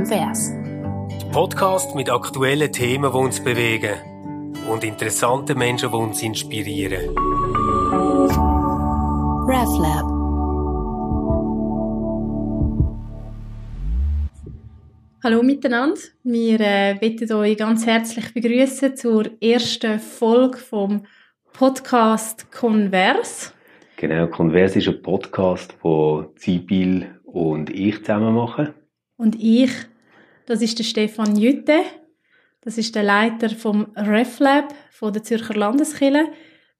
Converse. Podcast mit aktuellen Themen, die uns bewegen und interessanten Menschen, die uns inspirieren. RefLab. Hallo miteinander. Wir äh, bitten euch ganz herzlich begrüßen zur ersten Folge vom Podcast Converse. Genau, Converse ist ein Podcast, den Zibil und ich zusammen machen. Und ich, das ist der Stefan Jütte. Das ist der Leiter vom RefLab von der Zürcher Landeskirche.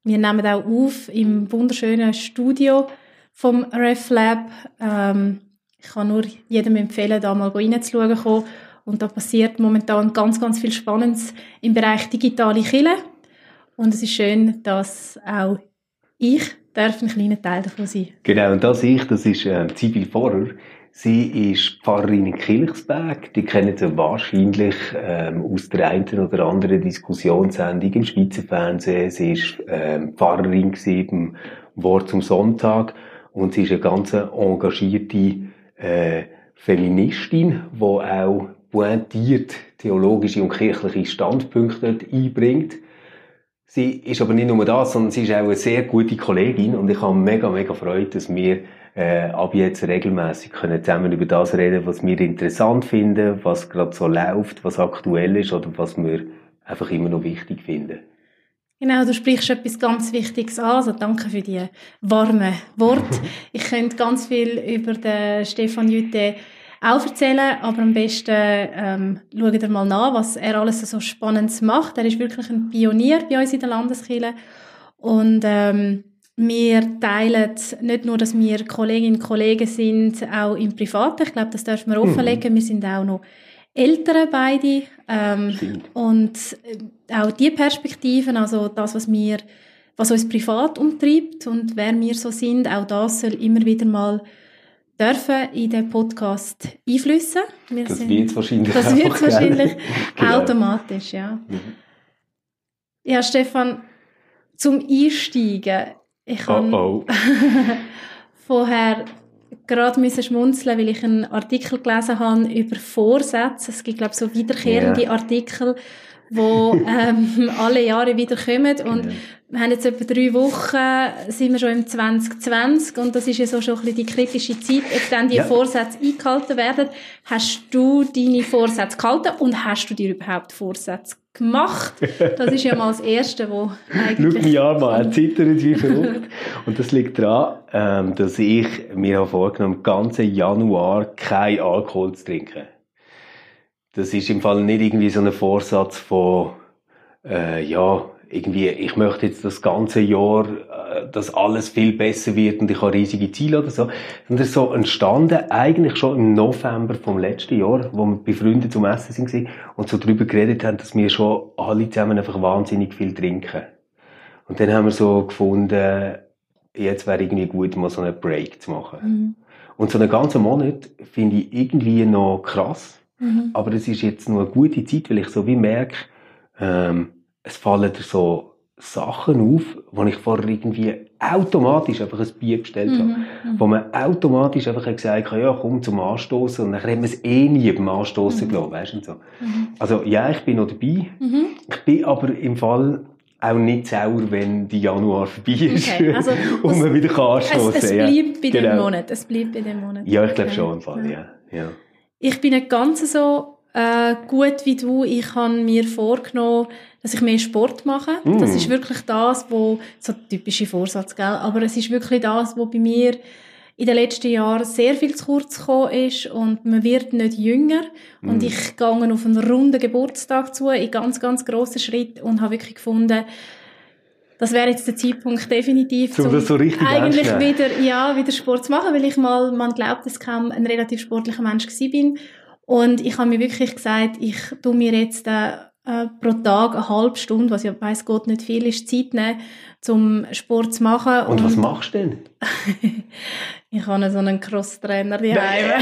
Wir nehmen auch auf im wunderschönen Studio vom RefLab. Ähm, ich kann nur jedem empfehlen, da mal reinzuschauen. Und da passiert momentan ganz, ganz viel Spannendes im Bereich digitale Kirche. Und es ist schön, dass auch ich darf ein kleiner Teil davon sein. Genau, und das ich, das ist äh, Sibyl Vorer. Sie ist Pfarrerin in Kilchsberg. Die kennen Sie wahrscheinlich ähm, aus der einen oder anderen Diskussionssendung im Schweizer Fernsehen. Sie ist ähm, Pfarrerin im Wort zum Sonntag und sie ist eine ganz engagierte äh, Feministin, die auch pointiert theologische und kirchliche Standpunkte einbringt. Sie ist aber nicht nur das, sondern sie ist auch eine sehr gute Kollegin und ich habe mega, mega Freude, dass wir äh, ab jetzt regelmäßig können zusammen über das reden, was wir interessant finden, was gerade so läuft, was aktuell ist oder was wir einfach immer noch wichtig finden. Genau, du sprichst etwas ganz Wichtiges an, also danke für die warmen Worte. ich könnte ganz viel über den Stefan Jütte auch erzählen, aber am besten ähm, schaut ihr mal nach, was er alles so Spannendes macht. Er ist wirklich ein Pionier bei uns in der Landeskirche und ähm, wir teilen nicht nur, dass wir Kolleginnen und Kollegen sind, auch im Privaten. Ich glaube, das dürfen wir offenlegen. Mhm. Wir sind auch noch Eltern beide. Ähm, und äh, auch die Perspektiven, also das, was wir, was uns privat umtreibt und wer wir so sind, auch das soll immer wieder mal dürfen in den Podcast einflüssen. Wir das wird wahrscheinlich Das wird wahrscheinlich genau. automatisch, ja. Mhm. Ja, Stefan, zum Einsteigen. Ich oh, oh. vorher gerade müssen schmunzeln, weil ich einen Artikel gelesen habe über Vorsätze. Es gibt, glaube ich, so wiederkehrende yeah. Artikel, wo ähm, alle Jahre wieder kommen. Und yeah. wir haben jetzt etwa drei Wochen, sind wir schon im 2020 und das ist ja so schon ein bisschen die kritische Zeit, ob dann die ja. Vorsätze eingehalten werden. Hast du deine Vorsätze gehalten und hast du dir überhaupt Vorsätze gemacht. Das ist ja mal das Erste, wo eigentlich... Schau mich an, man, er zittert wie verrückt. Und das liegt daran, ähm, dass ich mir habe vorgenommen habe, ganzen Januar kein Alkohol zu trinken. Das ist im Fall nicht irgendwie so ein Vorsatz von, äh, ja, irgendwie, ich möchte jetzt das ganze Jahr, äh, dass alles viel besser wird und ich habe riesige Ziele oder so. Und das ist so entstanden, eigentlich schon im November vom letzten Jahr, wo wir bei Freunden zum Essen sind und so darüber geredet haben, dass wir schon alle zusammen einfach wahnsinnig viel trinken. Und dann haben wir so gefunden, jetzt wäre irgendwie gut, mal so einen Break zu machen. Mhm. Und so einen ganzen Monat finde ich irgendwie noch krass. Mhm. Aber es ist jetzt nur eine gute Zeit, weil ich so wie merke, ähm, es fallen dir so Sachen auf, wo ich vorher irgendwie automatisch einfach ein Bier bestellt habe. Mhm, mhm. Wo man automatisch einfach gesagt hat, ja, komm zum Anstoßen und dann hat man es eh nie beim Anstoßen mhm. gelassen, weißt du, so. Mhm. Also, ja, ich bin noch dabei. Mhm. Ich bin aber im Fall auch nicht sauer, wenn die Januar vorbei ist okay, also, und man wieder kann anstoßen. Es, es bleibt bei genau. dem Monat. Es bleibt bei dem Monat. Ja, ich glaube okay. schon im Fall, ja. ja. Ich bin nicht ganz so äh, gut wie du. Ich habe mir vorgenommen, dass ich mehr Sport mache. Mm. Das ist wirklich das, wo so typische Vorsatz, gell? Aber es ist wirklich das, wo bei mir in den letzten Jahren sehr viel zu kurz gekommen ist und man wird nicht jünger. Mm. Und ich gehe auf einen runden Geburtstag zu, in ganz, ganz grossen Schritt und habe wirklich gefunden, das wäre jetzt der Zeitpunkt definitiv, um das so eigentlich wieder, ja, wieder Sport zu machen, weil ich mal, man glaubt, dass ich kaum ein relativ sportlicher Mensch gewesen bin. Und ich habe mir wirklich gesagt, ich tu mir jetzt äh, äh, pro Tag eine halbe Stunde, was ja weiß Gott nicht viel ist, Zeit nehmen, zum Sport zu machen. Und, und was machst du denn? ich habe so einen Crosstrainer daheim.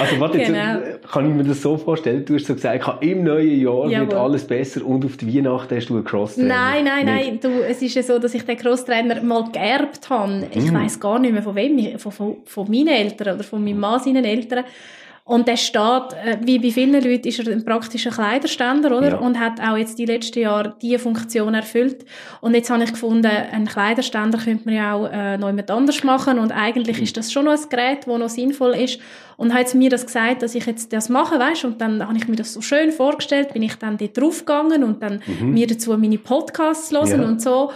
also warte, genau. jetzt, kann ich mir das so vorstellen? Du hast so gesagt, im neuen Jahr Jawohl. wird alles besser und auf die Weihnachten hast du einen Crosstrainer. Nein, nein, nein. Du, es ist ja so, dass ich den Crosstrainer mal geerbt habe. Ich mm. weiß gar nicht mehr von wem, von, von, von meinen Eltern oder von meinem Mann seinen Eltern. Und der steht, äh, wie bei vielen Leuten, ist er ein praktischer Kleiderständer, oder? Ja. Und hat auch jetzt die letzten Jahre diese Funktion erfüllt. Und jetzt habe ich gefunden, einen Kleiderständer könnte man ja auch äh, noch jemand anders machen. Und eigentlich mhm. ist das schon noch ein Gerät, das noch sinnvoll ist. Und hat mir das gesagt, dass ich jetzt das mache, weißt? Und dann habe ich mir das so schön vorgestellt, bin ich dann dort draufgegangen und dann mhm. mir dazu meine Podcasts hören ja. und so.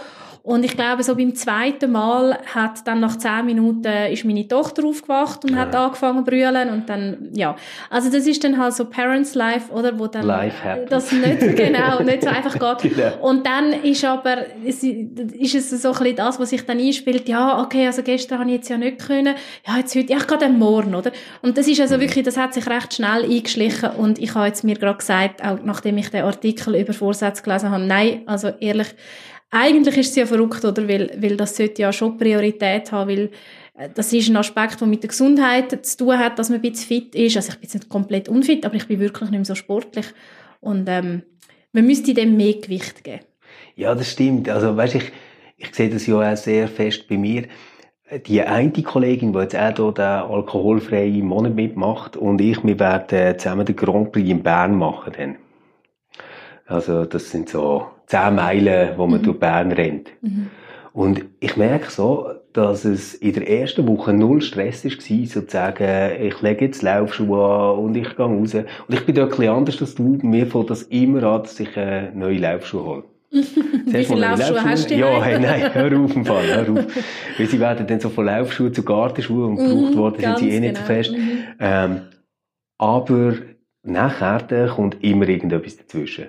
Und ich glaube, so beim zweiten Mal hat dann nach zehn Minuten ist meine Tochter aufgewacht und ja. hat angefangen zu brüllen und dann, ja. Also das ist dann halt so Parents Life, oder? Wo dann Life das nicht, genau, nicht so einfach geht. genau. Und dann ist aber, ist es so ein bisschen das, was sich dann einspielt, ja, okay, also gestern habe ich jetzt ja nicht können, ja, jetzt heute, ja, ich gehe dann morgen, oder? Und das ist also mhm. wirklich, das hat sich recht schnell eingeschlichen und ich habe jetzt mir gerade gesagt, auch nachdem ich den Artikel über Vorsätze gelesen habe, nein, also ehrlich, eigentlich ist es ja verrückt, oder? Weil, weil das sollte ja schon Priorität haben, weil äh, das ist ein Aspekt, der mit der Gesundheit zu tun hat, dass man ein bisschen fit ist. Also ich bin jetzt nicht komplett unfit, aber ich bin wirklich nicht mehr so sportlich. Und ähm, man müsste dem mehr Gewicht geben. Ja, das stimmt. Also weißt, ich, ich sehe das ja auch sehr fest bei mir. Die eine Kollegin, die jetzt auch hier den alkoholfreien Monat mitmacht und ich, wir werden zusammen den Grand Prix in Bern machen. Dann. Also das sind so zehn Meilen, wo man mhm. durch Bern rennt. Mhm. Und ich merke so, dass es in der ersten Woche null Stress war, sozusagen, ich lege jetzt Laufschuhe an und ich gehe raus. Und ich bin da ein bisschen anders als du. Mir fällt das immer an, dass ich äh, neue Laufschuhe hole. Wie viele Laufschuhe hast du? Ja, hey, nein, hör auf, im Fall, hör auf. Weil sie werden dann so von Laufschuhen zu Gartenschuhen und gebraucht mhm, worden sind sie eh nicht so genau. fest. Mhm. Ähm, aber nachher kommt immer irgendetwas dazwischen.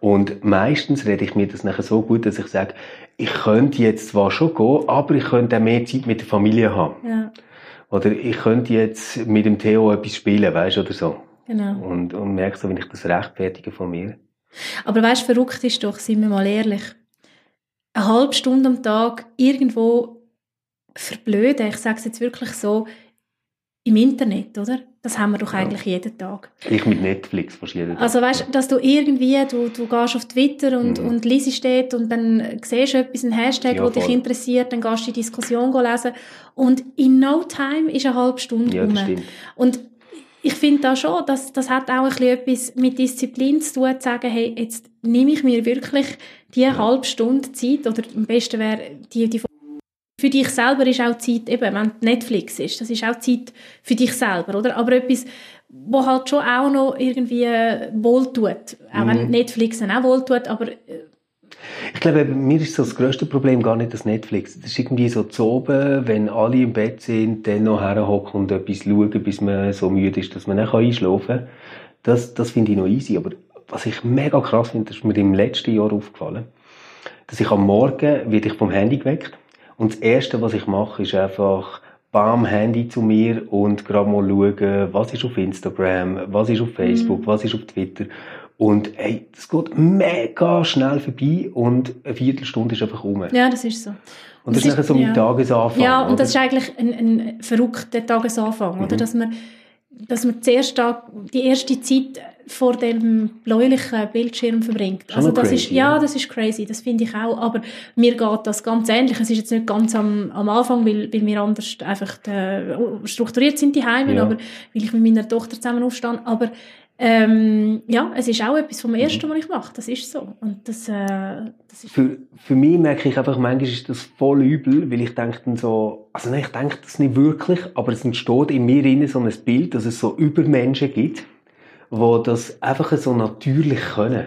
Und meistens rede ich mir das nachher so gut, dass ich sage, ich könnte jetzt zwar schon gehen, aber ich könnte auch mehr Zeit mit der Familie haben. Ja. Oder ich könnte jetzt mit dem Theo etwas spielen, weißt du, oder so. Genau. Und, und merke so, wenn ich das rechtfertige von mir. Aber weißt du, verrückt ist doch, sind wir mal ehrlich. Eine halbe Stunde am Tag irgendwo verblöden, ich sage es jetzt wirklich so, im Internet, oder? Das haben wir doch eigentlich ja. jeden Tag. Ich mit Netflix fast jeden Tag. Also weißt, dass du irgendwie, du, du gehst auf Twitter und, mhm. und liest steht und dann siehst du etwas, einen Hashtag, ja, dich interessiert, dann gehst du die Diskussion lesen und in no time ist eine halbe Stunde ja, rum. Und ich finde da schon, dass das hat auch ein bisschen etwas mit Disziplin zu tun, zu sagen, hey, jetzt nehme ich mir wirklich die ja. halbe Stunde Zeit oder am besten wäre die, die für dich selber ist auch Zeit, eben, wenn Netflix ist, das ist auch Zeit für dich selber, oder? Aber etwas, wo halt schon auch noch irgendwie wohltut. Auch mhm. wenn Netflix dann auch wohltut, aber... Äh, ich glaube, mir ist so das grösste Problem gar nicht das Netflix. Das ist irgendwie so zu oben, wenn alle im Bett sind, dann noch herhocken und etwas schauen, bis man so müde ist, dass man nicht einschlafen kann. Das, das finde ich noch easy. Aber was ich mega krass finde, das ist mir im letzten Jahr aufgefallen, dass ich am Morgen werde ich vom Handy geweckt und das Erste, was ich mache, ist einfach bam, Handy zu mir und gerade mal schauen, was ist auf Instagram, was ist auf Facebook, mhm. was ist auf Twitter. Und hey, das geht mega schnell vorbei und eine Viertelstunde ist einfach rum. Ja, das ist so. Und das, das ist nachher so ja. mein Tagesanfang. Ja, und oder? das ist eigentlich ein, ein verrückter Tagesanfang, mhm. oder? Dass man, dass man zuerst die erste Zeit vor dem bläulichen Bildschirm verbringt. Schon also das crazy, ist ja, das ist crazy, das finde ich auch. Aber mir geht das ganz ähnlich. Es ist jetzt nicht ganz am, am Anfang, weil, weil wir anders einfach äh, strukturiert sind die Heime, ja. aber weil ich mit meiner Tochter zusammen aufstand. Aber ähm, ja, es ist auch etwas vom Ersten, mhm. was ich mache. Das ist so. Und das, äh, das ist für, für mich merke ich einfach, manchmal ist das voll übel, weil ich denke dann so, also nein, ich denke das nicht wirklich, aber es entsteht in mir so ein Bild, dass es so Übermenschen gibt die das einfach so natürlich können.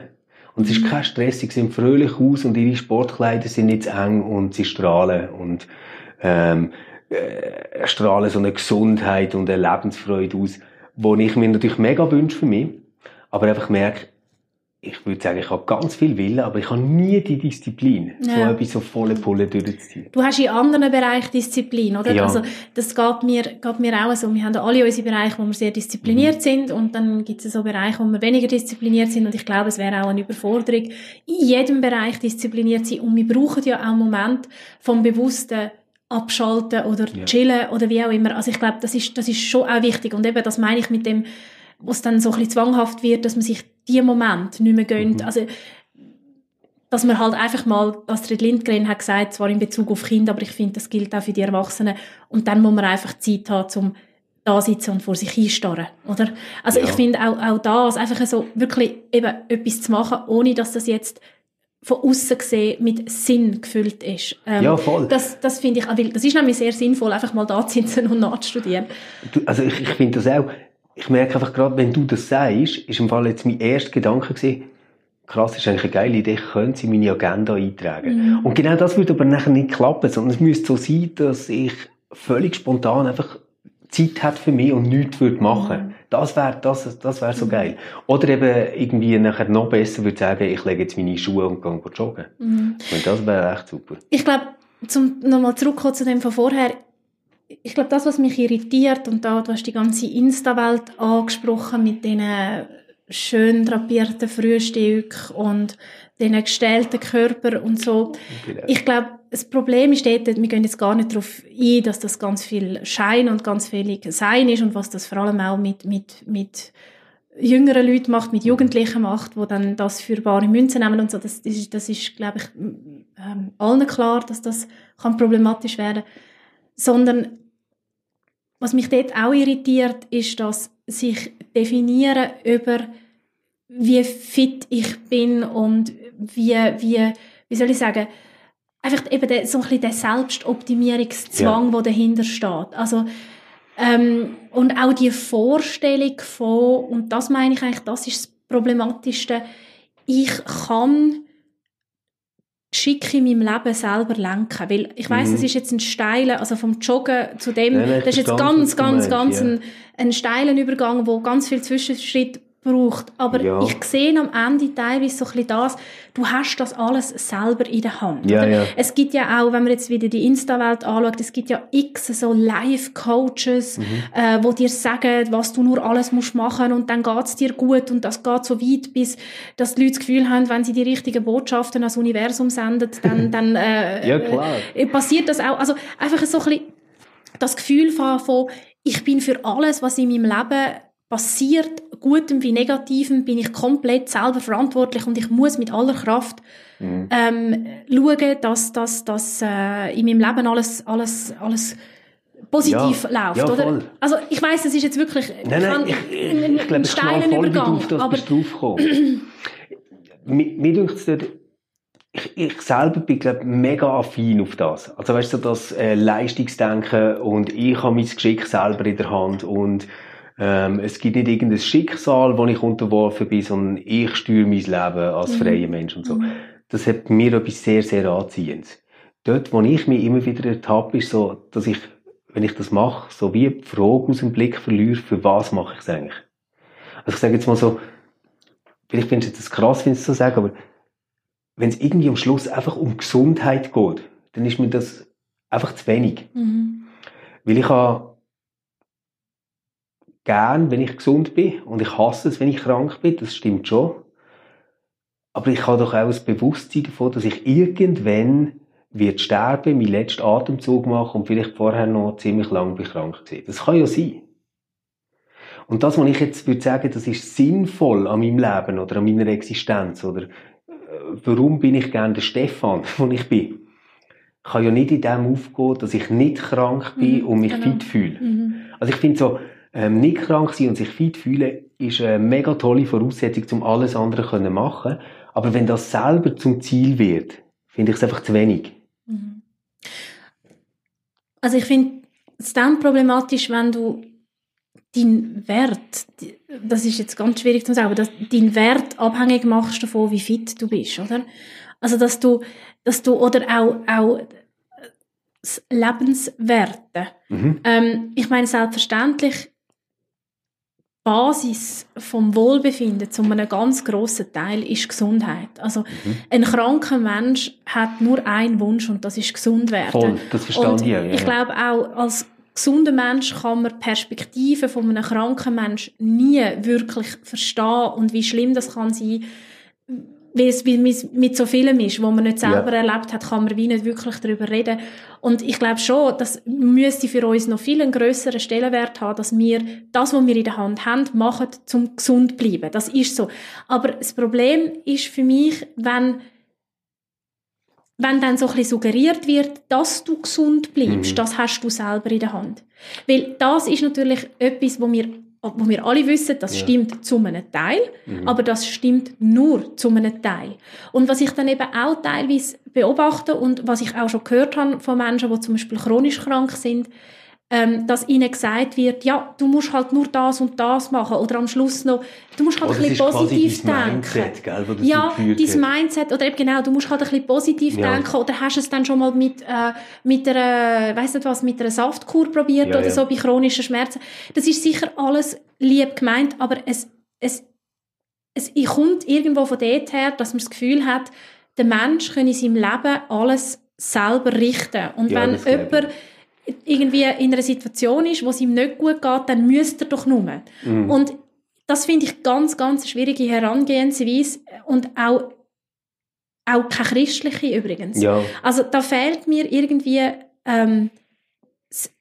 Und es ist mhm. kein Stress, sie sehen fröhlich aus und ihre Sportkleider sind nicht zu eng und sie strahlen und ähm, äh, strahlen so eine Gesundheit und eine Lebensfreude aus, wo ich mir natürlich mega wünsche für mich, aber einfach merke, ich würde sagen, ich habe ganz viel Willen, aber ich habe nie die Disziplin, ja. so etwas so volle Pulle durchzuziehen. Du hast in anderen Bereichen Disziplin, oder? Ja. Also, das geht mir, geht mir auch so. Wir haben alle unsere Bereiche, wo wir sehr diszipliniert mhm. sind und dann gibt es so Bereiche, wo wir weniger diszipliniert sind und ich glaube, es wäre auch eine Überforderung, in jedem Bereich diszipliniert zu sein und wir brauchen ja auch einen Moment vom bewussten Abschalten oder ja. Chillen oder wie auch immer. Also ich glaube, das ist, das ist schon auch wichtig und eben, das meine ich mit dem, wo es dann so ein bisschen zwanghaft wird, dass man sich die Moment nicht mehr gönnt. Mhm. Also, dass man halt einfach mal, Astrid Lindgren hat gesagt, zwar in Bezug auf Kinder, aber ich finde, das gilt auch für die Erwachsenen. Und dann muss man einfach Zeit haben, um da sitzen und vor sich hinstarren, oder? Also Ja. ich finde auch, auch das, einfach so wirklich eben etwas zu machen, ohne dass das jetzt von außen gesehen mit Sinn gefüllt ist. Ähm, Ja, voll. Das, das finde ich, weil das ist nämlich sehr sinnvoll, einfach mal da zu sitzen und nachzustudieren. Du, also ich, ich finde das auch, ich merke einfach gerade, wenn du das sagst, ist im Fall jetzt mein erster Gedanke gewesen, krass, ist eigentlich eine geile Idee, ich könnte sie in meine Agenda eintragen. Und genau das würde aber nachher nicht klappen, sondern es müsste so sein, dass ich völlig spontan einfach Zeit hätte für mich und nichts würde machen. Das wäre das, das wär so geil. Oder eben irgendwie nachher noch besser würde sagen, ich lege jetzt meine Schuhe und gehe joggen. Mhm. Und das wäre echt super. Ich glaube, zum nochmal zurückkommen zu dem von vorher, ich glaube, das, was mich irritiert, und da, du hast die ganze Insta-Welt angesprochen mit diesen schön drapierten Frühstück und diesen gestellten Körper und so. Genau. Ich glaube, das Problem ist dort, wir gehen jetzt gar nicht darauf ein, dass das ganz viel Schein und ganz viel Sein ist und was das vor allem auch mit, mit, mit jüngeren Leuten macht, mit Jugendlichen macht, die dann das für bare Münzen nehmen und so. Das, ist, das ist glaube ich, ähm, allen klar, dass das kann problematisch werden Sondern, was mich dort auch irritiert, ist, dass sich definieren über wie fit ich bin und wie, wie, wie soll ich sagen, einfach eben der, so ein bisschen der Selbstoptimierungszwang, der dahinter steht. Also, ähm, und auch die Vorstellung von, und das meine ich eigentlich, das ist das Problematischste, ich kann schick in meinem Leben selber lenken. Weil ich weiß, Mhm. es ist jetzt ein steiler, also vom Joggen zu dem, ich das ist jetzt ganz, ganz, ganz ja. ein, ein steiler Übergang, wo ganz viel Zwischenschritt braucht. Aber Ja. ich sehe am Ende teilweise so ein bisschen das, du hast das alles selber in der Hand. Ja, ja. Es gibt ja auch, wenn man jetzt wieder die Insta-Welt anschaut, es gibt ja x so Live-Coaches, Mhm. äh, wo dir sagen, was du nur alles musst machen und dann geht's dir gut und das geht so weit, bis dass die Leute das Gefühl haben, wenn sie die richtigen Botschaften ans Universum senden, dann, dann äh, Ja, klar. äh, passiert das auch. Also einfach so ein bisschen das Gefühl von, von, ich bin für alles, was in meinem Leben passiert, Gutem wie Negativem, bin ich komplett selber verantwortlich und ich muss mit aller Kraft Mhm. ähm, schauen, dass, dass, dass äh, in meinem Leben alles, alles, alles positiv Ja, läuft. ja, oder? voll. Also ich weiß, es ist jetzt wirklich Nein, nein, ich, ein- ich, ein- ich glaube, ein ich knall steiler voll Übergang, auf das aber mir, mir denkt es ich, ich selber bin, glaube mega affin auf das. Also weißt du, das äh, Leistungsdenken und ich habe mein Geschick selber in der Hand und ähm, es gibt nicht irgendein Schicksal, wo ich unterworfen bin, sondern ich steuere mein Leben als Mhm. freier Mensch und so. Das hat mir etwas sehr, sehr Anziehendes. Dort, wo ich mich immer wieder ertappe, ist so, dass ich, wenn ich das mache, so wie die Frage aus dem Blick verliere, für was mache ich es eigentlich? Also ich sage jetzt mal so, vielleicht findest du das krass, wenn ich es so sage, aber wenn es irgendwie am Schluss einfach um Gesundheit geht, dann ist mir das einfach zu wenig. Mhm. Weil ich habe gern, wenn ich gesund bin und ich hasse es, wenn ich krank bin, das stimmt schon. Aber ich habe doch auch das Bewusstsein davon, dass ich irgendwann wird sterben, meinen letzten Atemzug machen und vielleicht vorher noch ziemlich lang bin krank gewesen. Das kann ja sein. Und das, was ich jetzt würde sagen, das ist sinnvoll an meinem Leben oder an meiner Existenz oder äh, warum bin ich gern der Stefan, wo ich bin, kann ja nicht in dem aufgehen, dass ich nicht krank bin Mhm, und mich genau. fit fühle. Mhm. Also ich finde so, ähm, nicht krank sein und sich fit fühlen, ist eine mega tolle Voraussetzung, um alles andere zu machen. Aber wenn das selber zum Ziel wird, finde ich es einfach zu wenig. Mhm. Also ich finde es dann problematisch, wenn du deinen Wert, das ist jetzt ganz schwierig zu sagen, aber dass deinen Wert abhängig machst davon, wie fit du bist, oder? Also dass du, dass du oder auch, auch das Lebenswerte. Mhm. Ähm, ich meine selbstverständlich Basis vom Wohlbefinden zu einem ganz grossen Teil ist Gesundheit. Also Mhm. ein kranker Mensch hat nur einen Wunsch und das ist gesund werden. Voll, das verstehe ich ja. ja. ich glaube auch als gesunder Mensch kann man die Perspektive von einem kranken Mensch nie wirklich verstehen und wie schlimm das kann sein, weil es wie mit mit so vielem ist, wo man nicht selber Ja. erlebt hat, kann man wie nicht wirklich darüber reden. Und ich glaube schon, das müsste für uns noch viel einen grösseren Stellenwert haben, dass wir das, was wir in der Hand haben, machen, zum gesund zu bleiben. Das ist so. Aber das Problem ist für mich, wenn wenn dann so ein bisschen suggeriert wird, dass du gesund bleibst, mhm. das hast du selber in der Hand. Weil das ist natürlich etwas, wo wir wo wir alle wissen, das ja. stimmt zu einem Teil, mhm. aber das stimmt nur zu einem Teil. Und was ich dann eben auch teilweise beobachte und was ich auch schon gehört habe von Menschen, die zum Beispiel chronisch krank sind, ähm, dass ihnen gesagt wird, ja, du musst halt nur das und das machen oder am Schluss noch, du musst halt oh, ein bisschen positiv denken. Mindset, gell, ja, dein Mindset oder eben genau, du musst halt ein bisschen positiv ja. denken oder hast es dann schon mal mit äh, mit einer, weiss nicht was, mit einer Saftkur probiert ja, oder ja. so bei chronischen Schmerzen. Das ist sicher alles lieb gemeint, aber es es es kommt irgendwo von dort her, dass man das Gefühl hat, der Mensch kann in seinem Leben alles selber richten und wenn jemand irgendwie in einer Situation ist, wo es ihm nicht gut geht, dann müsste er doch nur. Mhm. Und das finde ich ganz, ganz schwierige Herangehensweise und auch, auch keine christliche übrigens. Ja. Also da fehlt mir irgendwie ähm,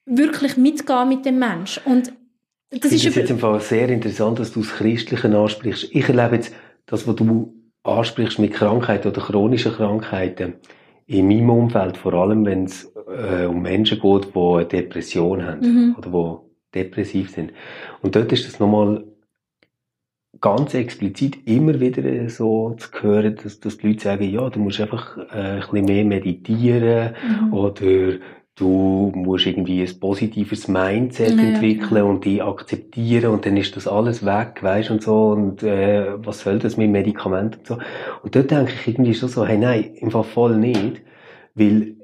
wirklich mitgehen mit dem Mensch. Und das ich ist jetzt im Fall sehr interessant, dass du das Christliche ansprichst. Ich erlebe jetzt das, was du ansprichst mit Krankheiten oder chronischen Krankheiten in meinem Umfeld, vor allem wenn es äh, um Menschen geht, die eine Depression haben mhm. oder die depressiv sind. Und dort ist es nochmal ganz explizit immer wieder so zu hören, dass, dass die Leute sagen, ja, du musst einfach äh, ein bisschen mehr meditieren mhm. oder du musst irgendwie ein positives Mindset ja, entwickeln ja. und die akzeptieren und dann ist das alles weg, weißt und so und äh, was soll das mit Medikamenten und so. Und dort denke ich irgendwie schon so, hey nein, im Fall voll nicht, weil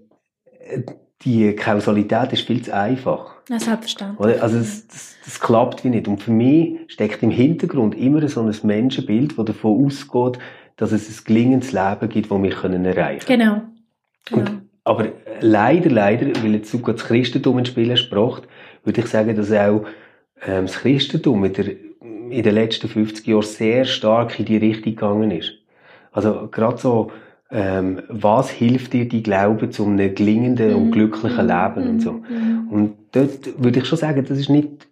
äh, die Kausalität ist viel zu einfach. Ja, selbstverständlich. Also das, das, das, klappt wie nicht. Und für mich steckt im Hintergrund immer so ein Menschenbild, das davon ausgeht, dass es ein gelingendes Leben gibt, das wir können erreichen können. Genau. genau. Und, aber leider, leider, weil jetzt sogar das Christentum ins Spiel sprach, würde ich sagen, dass auch ähm, das Christentum in, der, in den letzten 50 Jahren sehr stark in die Richtung gegangen ist. Also gerade so ähm, was hilft dir die Glaube zu einem gelingenden und mhm. glücklichen mhm. Leben und so. Mhm. Und dort würde ich schon sagen, das ist nicht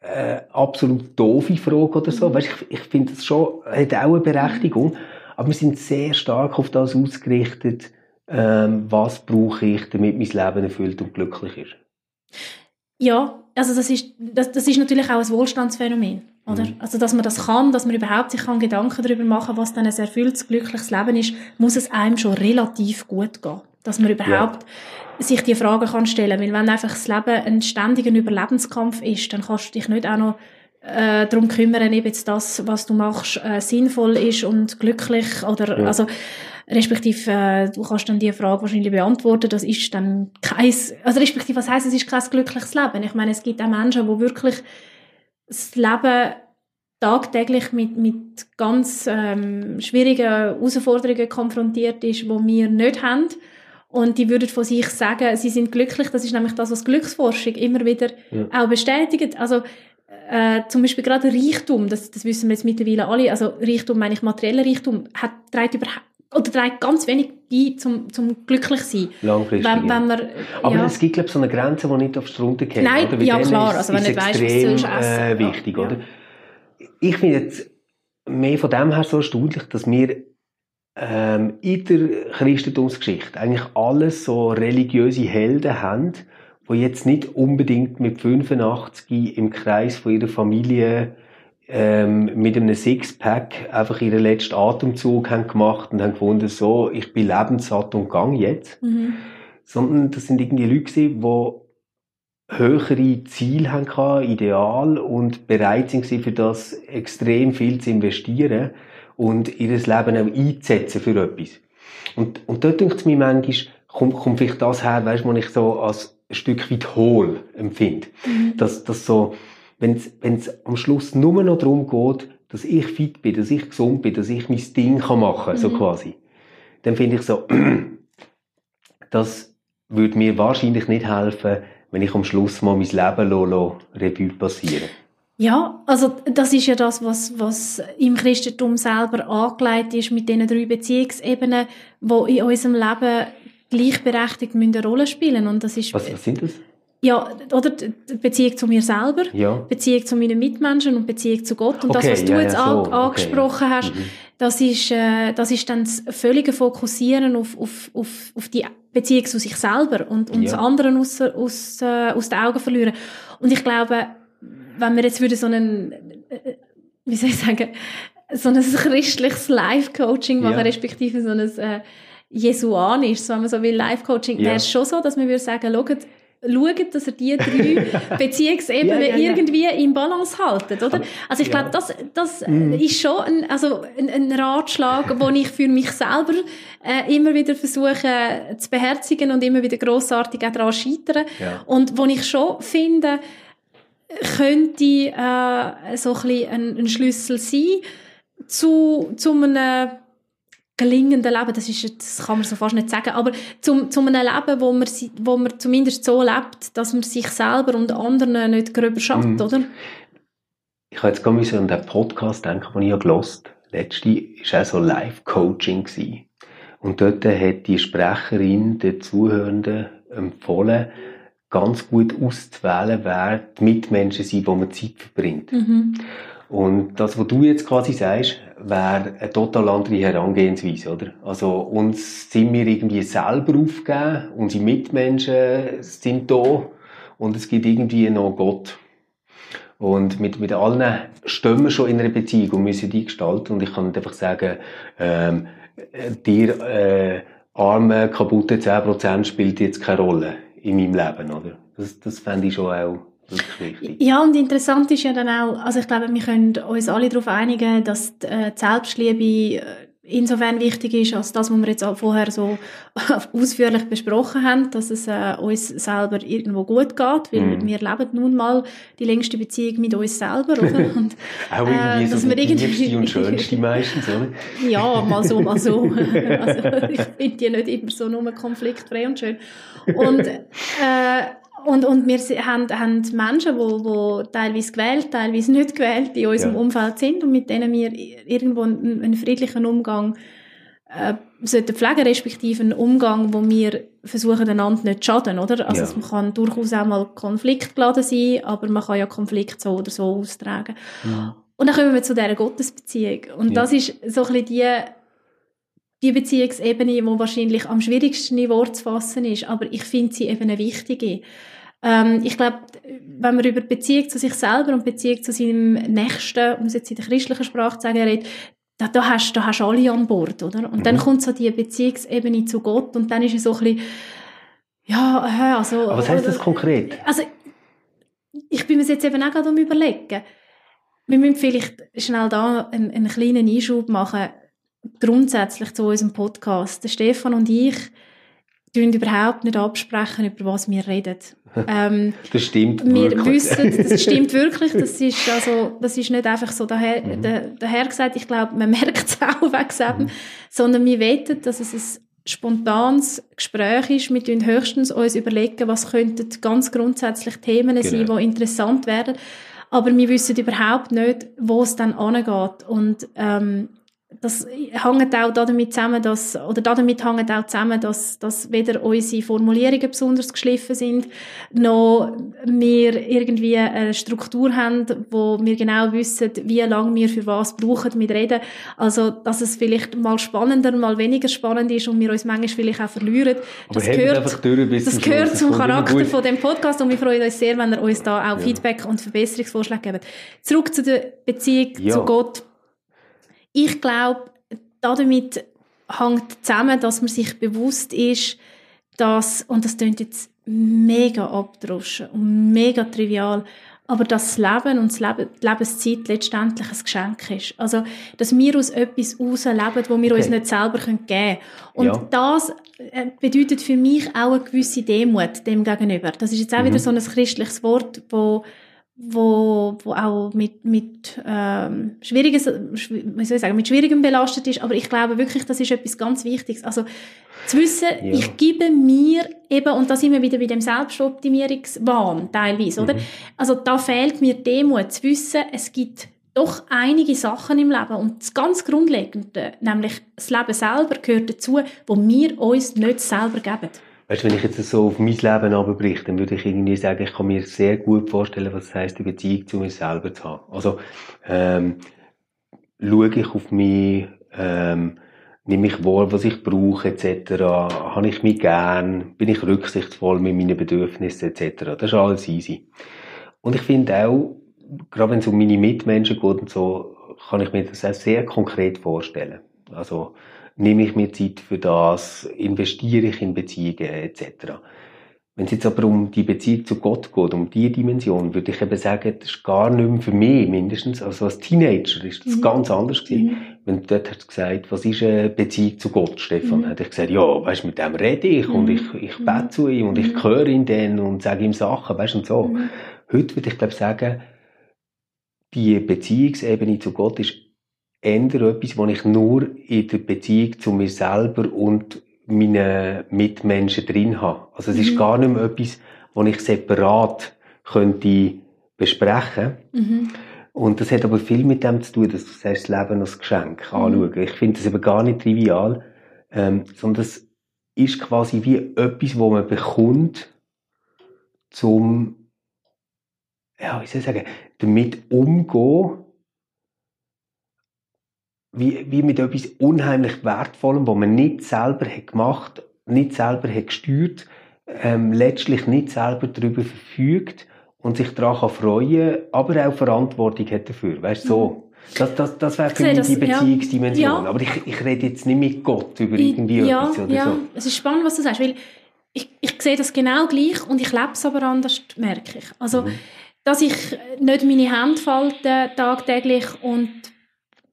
äh, absolut doofe Frage oder so. Weißt, ich, ich finde das schon, hat auch eine Berechtigung. Aber wir sind sehr stark auf das ausgerichtet, ähm, was brauche ich, damit mein Leben erfüllt und glücklich ist. Ja, also das ist, das, das ist natürlich auch ein Wohlstandsphänomen. Oder? Mhm. Also, dass man das kann, dass man überhaupt sich kann Gedanken darüber machen was dann ein erfülltes, glückliches Leben ist, muss es einem schon relativ gut gehen. Dass man überhaupt ja. sich die Fragen kann stellen. Weil wenn einfach das Leben ein ständiger Überlebenskampf ist, dann kannst du dich nicht auch noch äh, darum kümmern, ob jetzt das, was du machst, äh, sinnvoll ist und glücklich oder, ja. also, respektive, äh, du kannst dann die Frage wahrscheinlich beantworten, das ist dann kein, also respektive, was heißt, es ist kein glückliches Leben? Ich meine, es gibt auch Menschen, die wirklich das Leben tagtäglich mit, mit ganz ähm, schwierigen Herausforderungen konfrontiert ist, die wir nicht haben. Und die würden von sich sagen, sie sind glücklich. Das ist nämlich das, was Glücksforschung immer wieder ja. auch bestätigt. Also äh, zum Beispiel gerade Reichtum, das, das wissen wir jetzt mittlerweile alle, also Reichtum, meine ich materieller Reichtum, hat, trägt überhaupt oder trägt ganz wenig bei zum, zum glücklich sein. Langfristig. Wenn, wenn man, Aber ja. es gibt, glaube ich, so eine Grenze, die nicht aufs Runter geht. Nein, oder? ja klar, ist, also wenn du nicht weißt, was du essen. Äh, wichtig, ja. oder? Ich finde jetzt mehr von dem her so erstaunlich, dass wir ähm, in der Christentumsgeschichte eigentlich alles so religiöse Helden haben, die jetzt nicht unbedingt mit 85 im Kreis von ihrer Familie ähm, mit einem Sixpack einfach ihren letzten Atemzug haben gemacht und haben gefunden, so, ich bin lebenssatt und gang jetzt. Mhm. Sondern das sind irgendwie Leute gewesen, die höhere Ziele hatten, Ideal und bereit sind für das extrem viel zu investieren und ihr Leben auch einzusetzen für etwas. Und, und dort denkt es mir manchmal, kommt, kommt vielleicht das her, weißt was ich so als ein Stück weit hohl empfinde. Mhm. Dass, dass so, wenn es am Schluss nur noch darum geht, dass ich fit bin, dass ich gesund bin, dass ich mein Ding kann machen kann, mhm. so quasi, dann finde ich so, das würde mir wahrscheinlich nicht helfen, wenn ich am Schluss mal mein Leben lo, Revue passieren ja, also das ist ja das, was, was im Christentum selber angelegt ist mit diesen drei Beziehungsebenen, die in unserem Leben gleichberechtigt eine Rolle spielen und das ist was, was sind das? Ja, oder die Beziehung zu mir selber, ja. Beziehung zu meinen Mitmenschen und Beziehung zu Gott. Und okay, das, was du ja, jetzt ja, so. angesprochen okay. hast, mhm. das ist, äh, das ist dann das völlige Fokussieren auf, auf, auf, auf die Beziehung zu sich selber und, und ja. das andere aus, aus, äh, aus den Augen verlieren. Und ich glaube, wenn wir jetzt würde so einen, äh, wie soll ich sagen, so ein christliches Life-Coaching machen, respektive so ein äh, jesuanisch, wenn man so will, Life-Coaching, wäre es schon so, dass man würde sagen, schaut, schaut, dass ihr die drei Beziehungsebenen ja, ja, ja. irgendwie in Balance haltet, oder? Also ich glaube, das, das mhm. ist schon ein, also ein, ein Ratschlag, den ich für mich selber äh, immer wieder versuche zu beherzigen und immer wieder grossartig auch daran scheitern. Und wo ich schon finde, könnte äh, so ein, bisschen ein, ein Schlüssel sein zu, zu einem gelingenden Leben, das, ist, das kann man so fast nicht sagen, aber zum, zu einem Leben, wo man, wo man zumindest so lebt, dass man sich selber und anderen nicht gröber schadet, mm. oder? Ich habe jetzt gerade an den Podcast denken, den ich ja gelost Letzte war auch so Live-Coaching. Und dort hat die Sprecherin den Zuhörenden empfohlen, ganz gut auszuwählen, wer die Mitmenschen sind, wo man Zeit verbringt. Mhm. Und das, was du jetzt quasi sagst, wäre eine total andere Herangehensweise, oder? Also, uns sind wir irgendwie selber aufgegeben, unsere Mitmenschen sind da und es gibt irgendwie noch Gott. Und mit, mit allen stehen wir schon in einer Beziehung und müssen die gestalten. Und ich kann nicht einfach sagen, ähm, dir, äh, arme, kaputte 10% spielt jetzt keine Rolle in meinem Leben, oder? Das, das fände ich schon auch ja, und interessant ist ja dann auch, also ich glaube, wir können uns alle darauf einigen, dass die, äh, die Selbstliebe äh, insofern wichtig ist, als das, was wir jetzt auch vorher so ausführlich besprochen haben, dass es äh, uns selber irgendwo gut geht, weil mm. wir leben nun mal die längste Beziehung mit uns selber, oder? Und, auch irgendwie äh, so die irgendwie und schönste meistens, oder? ja, mal so, mal so. also, ich finde die nicht immer so nur konfliktfrei und schön. Und äh, und, und wir haben, haben Menschen, die, die teilweise gewählt, teilweise nicht gewählt in unserem ja. Umfeld sind und mit denen wir irgendwo einen, einen friedlichen Umgang äh, sollten pflegen, respektive einen Umgang, wo wir versuchen, einander nicht zu schaden, oder? Also ja. man kann durchaus auch mal konfliktgeladen sein, aber man kann ja Konflikt so oder so austragen. Ja. Und dann kommen wir zu dieser Gottesbeziehung. Und das ist so ein bisschen die die Beziehungsebene, die wahrscheinlich am schwierigsten in Wort zu fassen ist, aber ich finde sie eben eine wichtige. Ähm, ich glaube, wenn man über Beziehung zu sich selber und Beziehung zu seinem Nächsten, um es jetzt in der christlichen Sprache zu sagen, redet, da, da, hast, da hast alle an Bord, oder? Und mhm. dann kommt so die Beziehungsebene zu Gott und dann ist es so ein bisschen, ja, also... Aber was heißt das konkret? Also, ich bin mir jetzt eben auch gerade am überlegen. Wir müssen vielleicht schnell da einen, einen kleinen Einschub machen grundsätzlich zu unserem Podcast. Der Stefan und ich tun überhaupt nicht absprechen, über was wir reden. Ähm, das stimmt wir wirklich. Wissen, das stimmt wirklich. Das ist, also, das ist nicht einfach so daher, mhm. daher gesagt. Ich glaube, man merkt es auch wegen mhm. sondern wir weten, dass es ein spontanes Gespräch ist. Wir tun höchstens uns überlegen, was könnten ganz grundsätzlich Themen genau. sein, die interessant werden. Aber wir wissen überhaupt nicht, wo es dann angeht. Und ähm, das hängt auch damit zusammen, dass, oder damit hängt auch zusammen, dass, dass weder unsere Formulierungen besonders geschliffen sind, noch wir irgendwie eine Struktur haben, wo wir genau wissen, wie lange wir für was brauchen mit Reden. Also, dass es vielleicht mal spannender, mal weniger spannend ist und wir uns manchmal vielleicht auch verlieren. Aber das gehört, durch, das gehört zum Charakter von dem Podcast und wir freuen uns sehr, wenn ihr uns da auch ja. Feedback und Verbesserungsvorschläge gebt. Zurück zu der Beziehung ja. zu Gott ich glaube, damit hängt zusammen, dass man sich bewusst ist, dass, und das klingt jetzt mega abdroschen und mega trivial, aber dass das Leben und das Leben, die Lebenszeit letztendlich ein Geschenk ist. Also, dass wir aus etwas herausleben, wo wir okay. uns nicht selber geben können. Und ja. das äh, bedeutet für mich auch eine gewisse Demut dem gegenüber. Das ist jetzt auch mhm. wieder so ein christliches Wort, wo wo, wo auch mit, mit, ähm, Schwieriges, wie soll ich sagen, mit Schwierigem belastet ist. Aber ich glaube wirklich, das ist etwas ganz Wichtiges. Also, zu wissen, ja. ich gebe mir eben, und da sind wir wieder bei dem Selbstoptimierungswahn teilweise, oder? Mhm. Also, da fehlt mir Demut, zu wissen, es gibt doch einige Sachen im Leben und das ganz Grundlegende, nämlich das Leben selber gehört dazu, wo wir uns nicht selber geben. Weißt du, wenn ich jetzt so auf mein Leben abbricht, dann würde ich irgendwie sagen, ich kann mir sehr gut vorstellen, was es heisst, eine Beziehung zu mir selber zu haben. Also, ähm, schaue ich auf mich, Ähm, nehme ich wahr, was ich brauche, etc. Habe ich mich gern? Bin ich rücksichtsvoll mit meinen Bedürfnissen, etc. Das ist alles easy. Und ich finde auch, gerade wenn es um meine Mitmenschen geht und so, kann ich mir das auch sehr konkret vorstellen. Also, nehme ich mir Zeit für das, investiere ich in Beziehungen, etc. Wenn es jetzt aber um die Beziehung zu Gott geht, um die Dimension, würde ich eben sagen, das ist gar nicht mehr für mich, mindestens. Also als Teenager ist das mhm. ganz anders gewesen. Mhm. Wenn du dort hast gesagt, was ist eine Beziehung zu Gott, Stefan? Mhm. Hätte ich gesagt, ja, weißt, mit dem rede ich und mhm. ich, ich bete mhm. zu ihm und ich höre ihn dann und sage ihm Sachen, weißt, und so. Mhm. Heute würde ich, glaube sagen, die Beziehungsebene zu Gott ist eher etwas, was ich nur in der Beziehung zu mir selber und meinen Mitmenschen drin habe. Also es mhm. ist gar nicht mehr etwas, was ich separat könnte besprechen mhm. Und das hat aber viel mit dem zu tun, dass du sagst, das Leben als Geschenk mhm. anschauen. Ich finde das eben gar nicht trivial, ähm, sondern es ist quasi wie etwas, wo man bekommt, zum, ja, wie soll ich sagen, damit umgehen, wie, wie mit etwas unheimlich Wertvollem, wo man nicht selber hat gemacht, nicht selber hat gesteuert, ähm, letztlich nicht selber darüber verfügt und sich daran freuen aber auch Verantwortung hat dafür. Weißt so. Mhm. Das, das, das wäre für mich das, die Beziehungsdimension. Ja. Aber ich, ich rede jetzt nicht mit Gott über irgendwie ja, etwas oder ja. so. Es ist spannend, was du sagst, weil ich, ich sehe das genau gleich und ich lebe es aber anders, merke ich. Also, mhm. dass ich nicht meine Hände falte tagtäglich und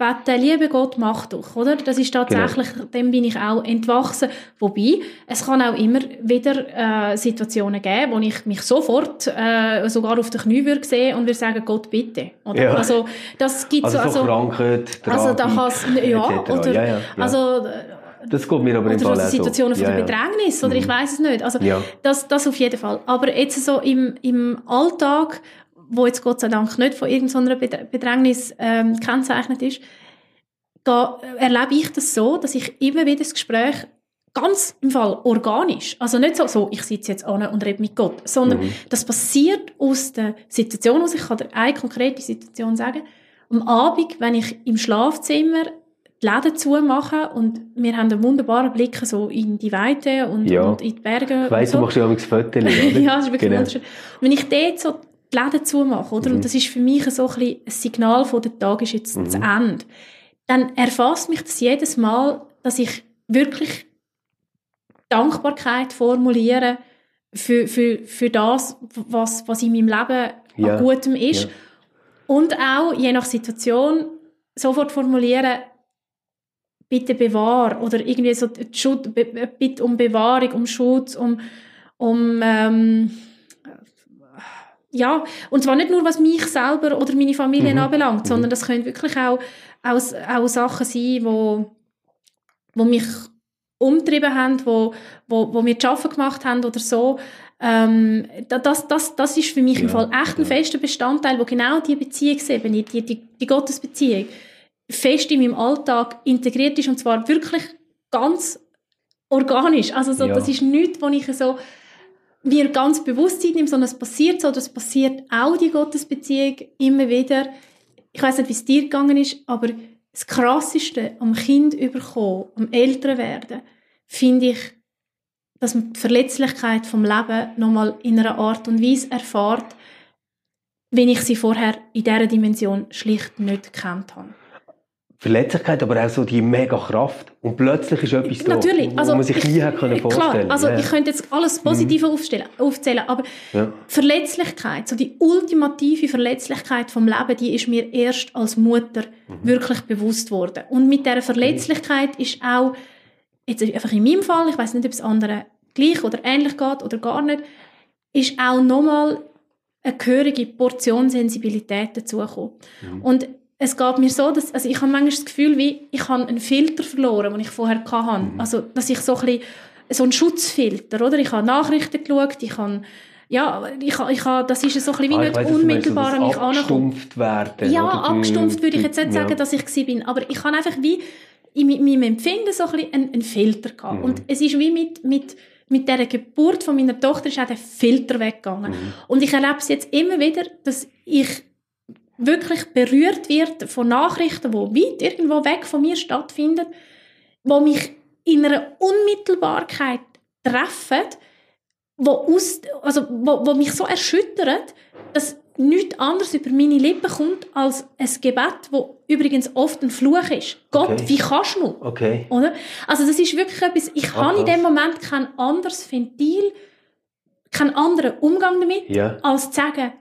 beten, liebe Gott, mach doch, oder? Das ist tatsächlich, genau. dem bin ich auch entwachsen. Wobei, es kann auch immer wieder äh, Situationen geben, wo ich mich sofort äh, sogar auf den Knie würde sehen und würde sagen, Gott, bitte. Oder? Ja. Also, das gibt also, so, also, Krankheit, also da kann's, ja, oder, ja, ja, also, das geht mir aber im Fall also Situationen so. von der Bedrängnis, oder mhm. ich weiß es nicht. Also, das, das auf jeden Fall. Aber jetzt so im, im Alltag wo jetzt Gott sei Dank nicht von irgendeiner Bedrängnis ähm, kennzeichnet ist, da erlebe ich das so, dass ich immer wieder das Gespräch ganz im Fall organisch, also nicht so, so ich sitze jetzt an und rede mit Gott, sondern mhm. das passiert aus der Situation, aus ich kann dir eine konkrete Situation sagen, am Abend, wenn ich im Schlafzimmer die Läden zumache und wir haben einen wunderbaren Blick so in die Weite und, ja. und in die Berge. Ich weiss, so. du machst ja auch ein Foto, oder? ja, das ist wirklich genau. wunderschön. Wenn ich dort so die Läden zumache, oder? Mhm. Und das ist für mich so ein, ein Signal von der Tag ist jetzt mhm. zu Ende. Dann erfasst mich das jedes Mal, dass ich wirklich Dankbarkeit formuliere für, für, für das, was, was in meinem Leben ja. an Gutem ist. Ja. Und auch, je nach Situation, sofort formulieren, bitte bewahr oder irgendwie so Schutz, bitte um Bewahrung, um Schutz, um, um ähm, ja, und zwar nicht nur, was mich selber oder meine Familie mhm. anbelangt, sondern mhm. das können wirklich auch, auch, auch Sachen sein, wo, wo mich umtrieben haben, wo, wo, wo mir zu gemacht haben oder so. Ähm, das, das, das ist für mich ja, im Fall echt ein ja. fester Bestandteil, wo genau die Beziehungsebene, die, die, die Gottesbeziehung, fest in meinem Alltag integriert ist und zwar wirklich ganz organisch. Also so, ja. das ist nichts, wo ich so mir ganz bewusst Zeit nehme, sondern es passiert so, das passiert auch die Gottesbeziehung immer wieder. Ich weiß nicht, wie es dir gegangen ist, aber das Krasseste am Kind überkommen, am Älter werden, finde ich, dass man die Verletzlichkeit vom Leben nochmal in einer Art und Weise erfahrt, wenn ich sie vorher in dieser Dimension schlicht nicht gekannt habe. Verletzlichkeit, aber auch so die mega Kraft. Und plötzlich ist etwas Natürlich. da, wo also, man sich nie hätte können vorstellen Klar, also ja. ich könnte jetzt alles Positive mhm. aufstellen, aufzählen, aber ja. Verletzlichkeit, so die ultimative Verletzlichkeit vom Leben, die ist mir erst als Mutter mhm. wirklich bewusst worden. Und mit dieser Verletzlichkeit ist auch, jetzt einfach in meinem Fall, ich weiß nicht, ob es anderen gleich oder ähnlich geht oder gar nicht, ist auch nochmal eine gehörige Portion Sensibilität dazugekommen. Mhm. Und es geht mir so, dass, also ich habe manchmal das Gefühl, wie ich habe einen Filter verloren, den ich vorher hatte. Mhm. Also, dass ich so ein bisschen, so einen Schutzfilter, oder? Ich habe Nachrichten geschaut, ich habe ja, ich, ich das ist so ein bisschen wie ah, nicht weiss, unmittelbar an mich ankommen. werden. Ja, abgestumpft würde ich jetzt nicht sagen, ja. dass ich sie bin, aber ich habe einfach wie in meinem Empfinden so ein bisschen einen, einen Filter gehabt. Mhm. Und es ist wie mit, mit, mit der Geburt von meiner Tochter ist auch der Filter weggegangen. Mhm. Und ich erlebe es jetzt immer wieder, dass ich wirklich berührt wird von Nachrichten, die weit irgendwo weg von mir stattfinden, wo mich in einer Unmittelbarkeit treffen, wo, aus, also, wo, wo mich so erschüttert, dass nichts anderes über meine Lippen kommt als ein Gebet, wo übrigens oft ein Fluch ist. Gott, Okay. wie kannst du? Okay. Oder? Also das ist wirklich etwas, ich Ah, habe in dem Moment kein anderes Ventil, keinen anderen Umgang damit, Ja. als zu sagen,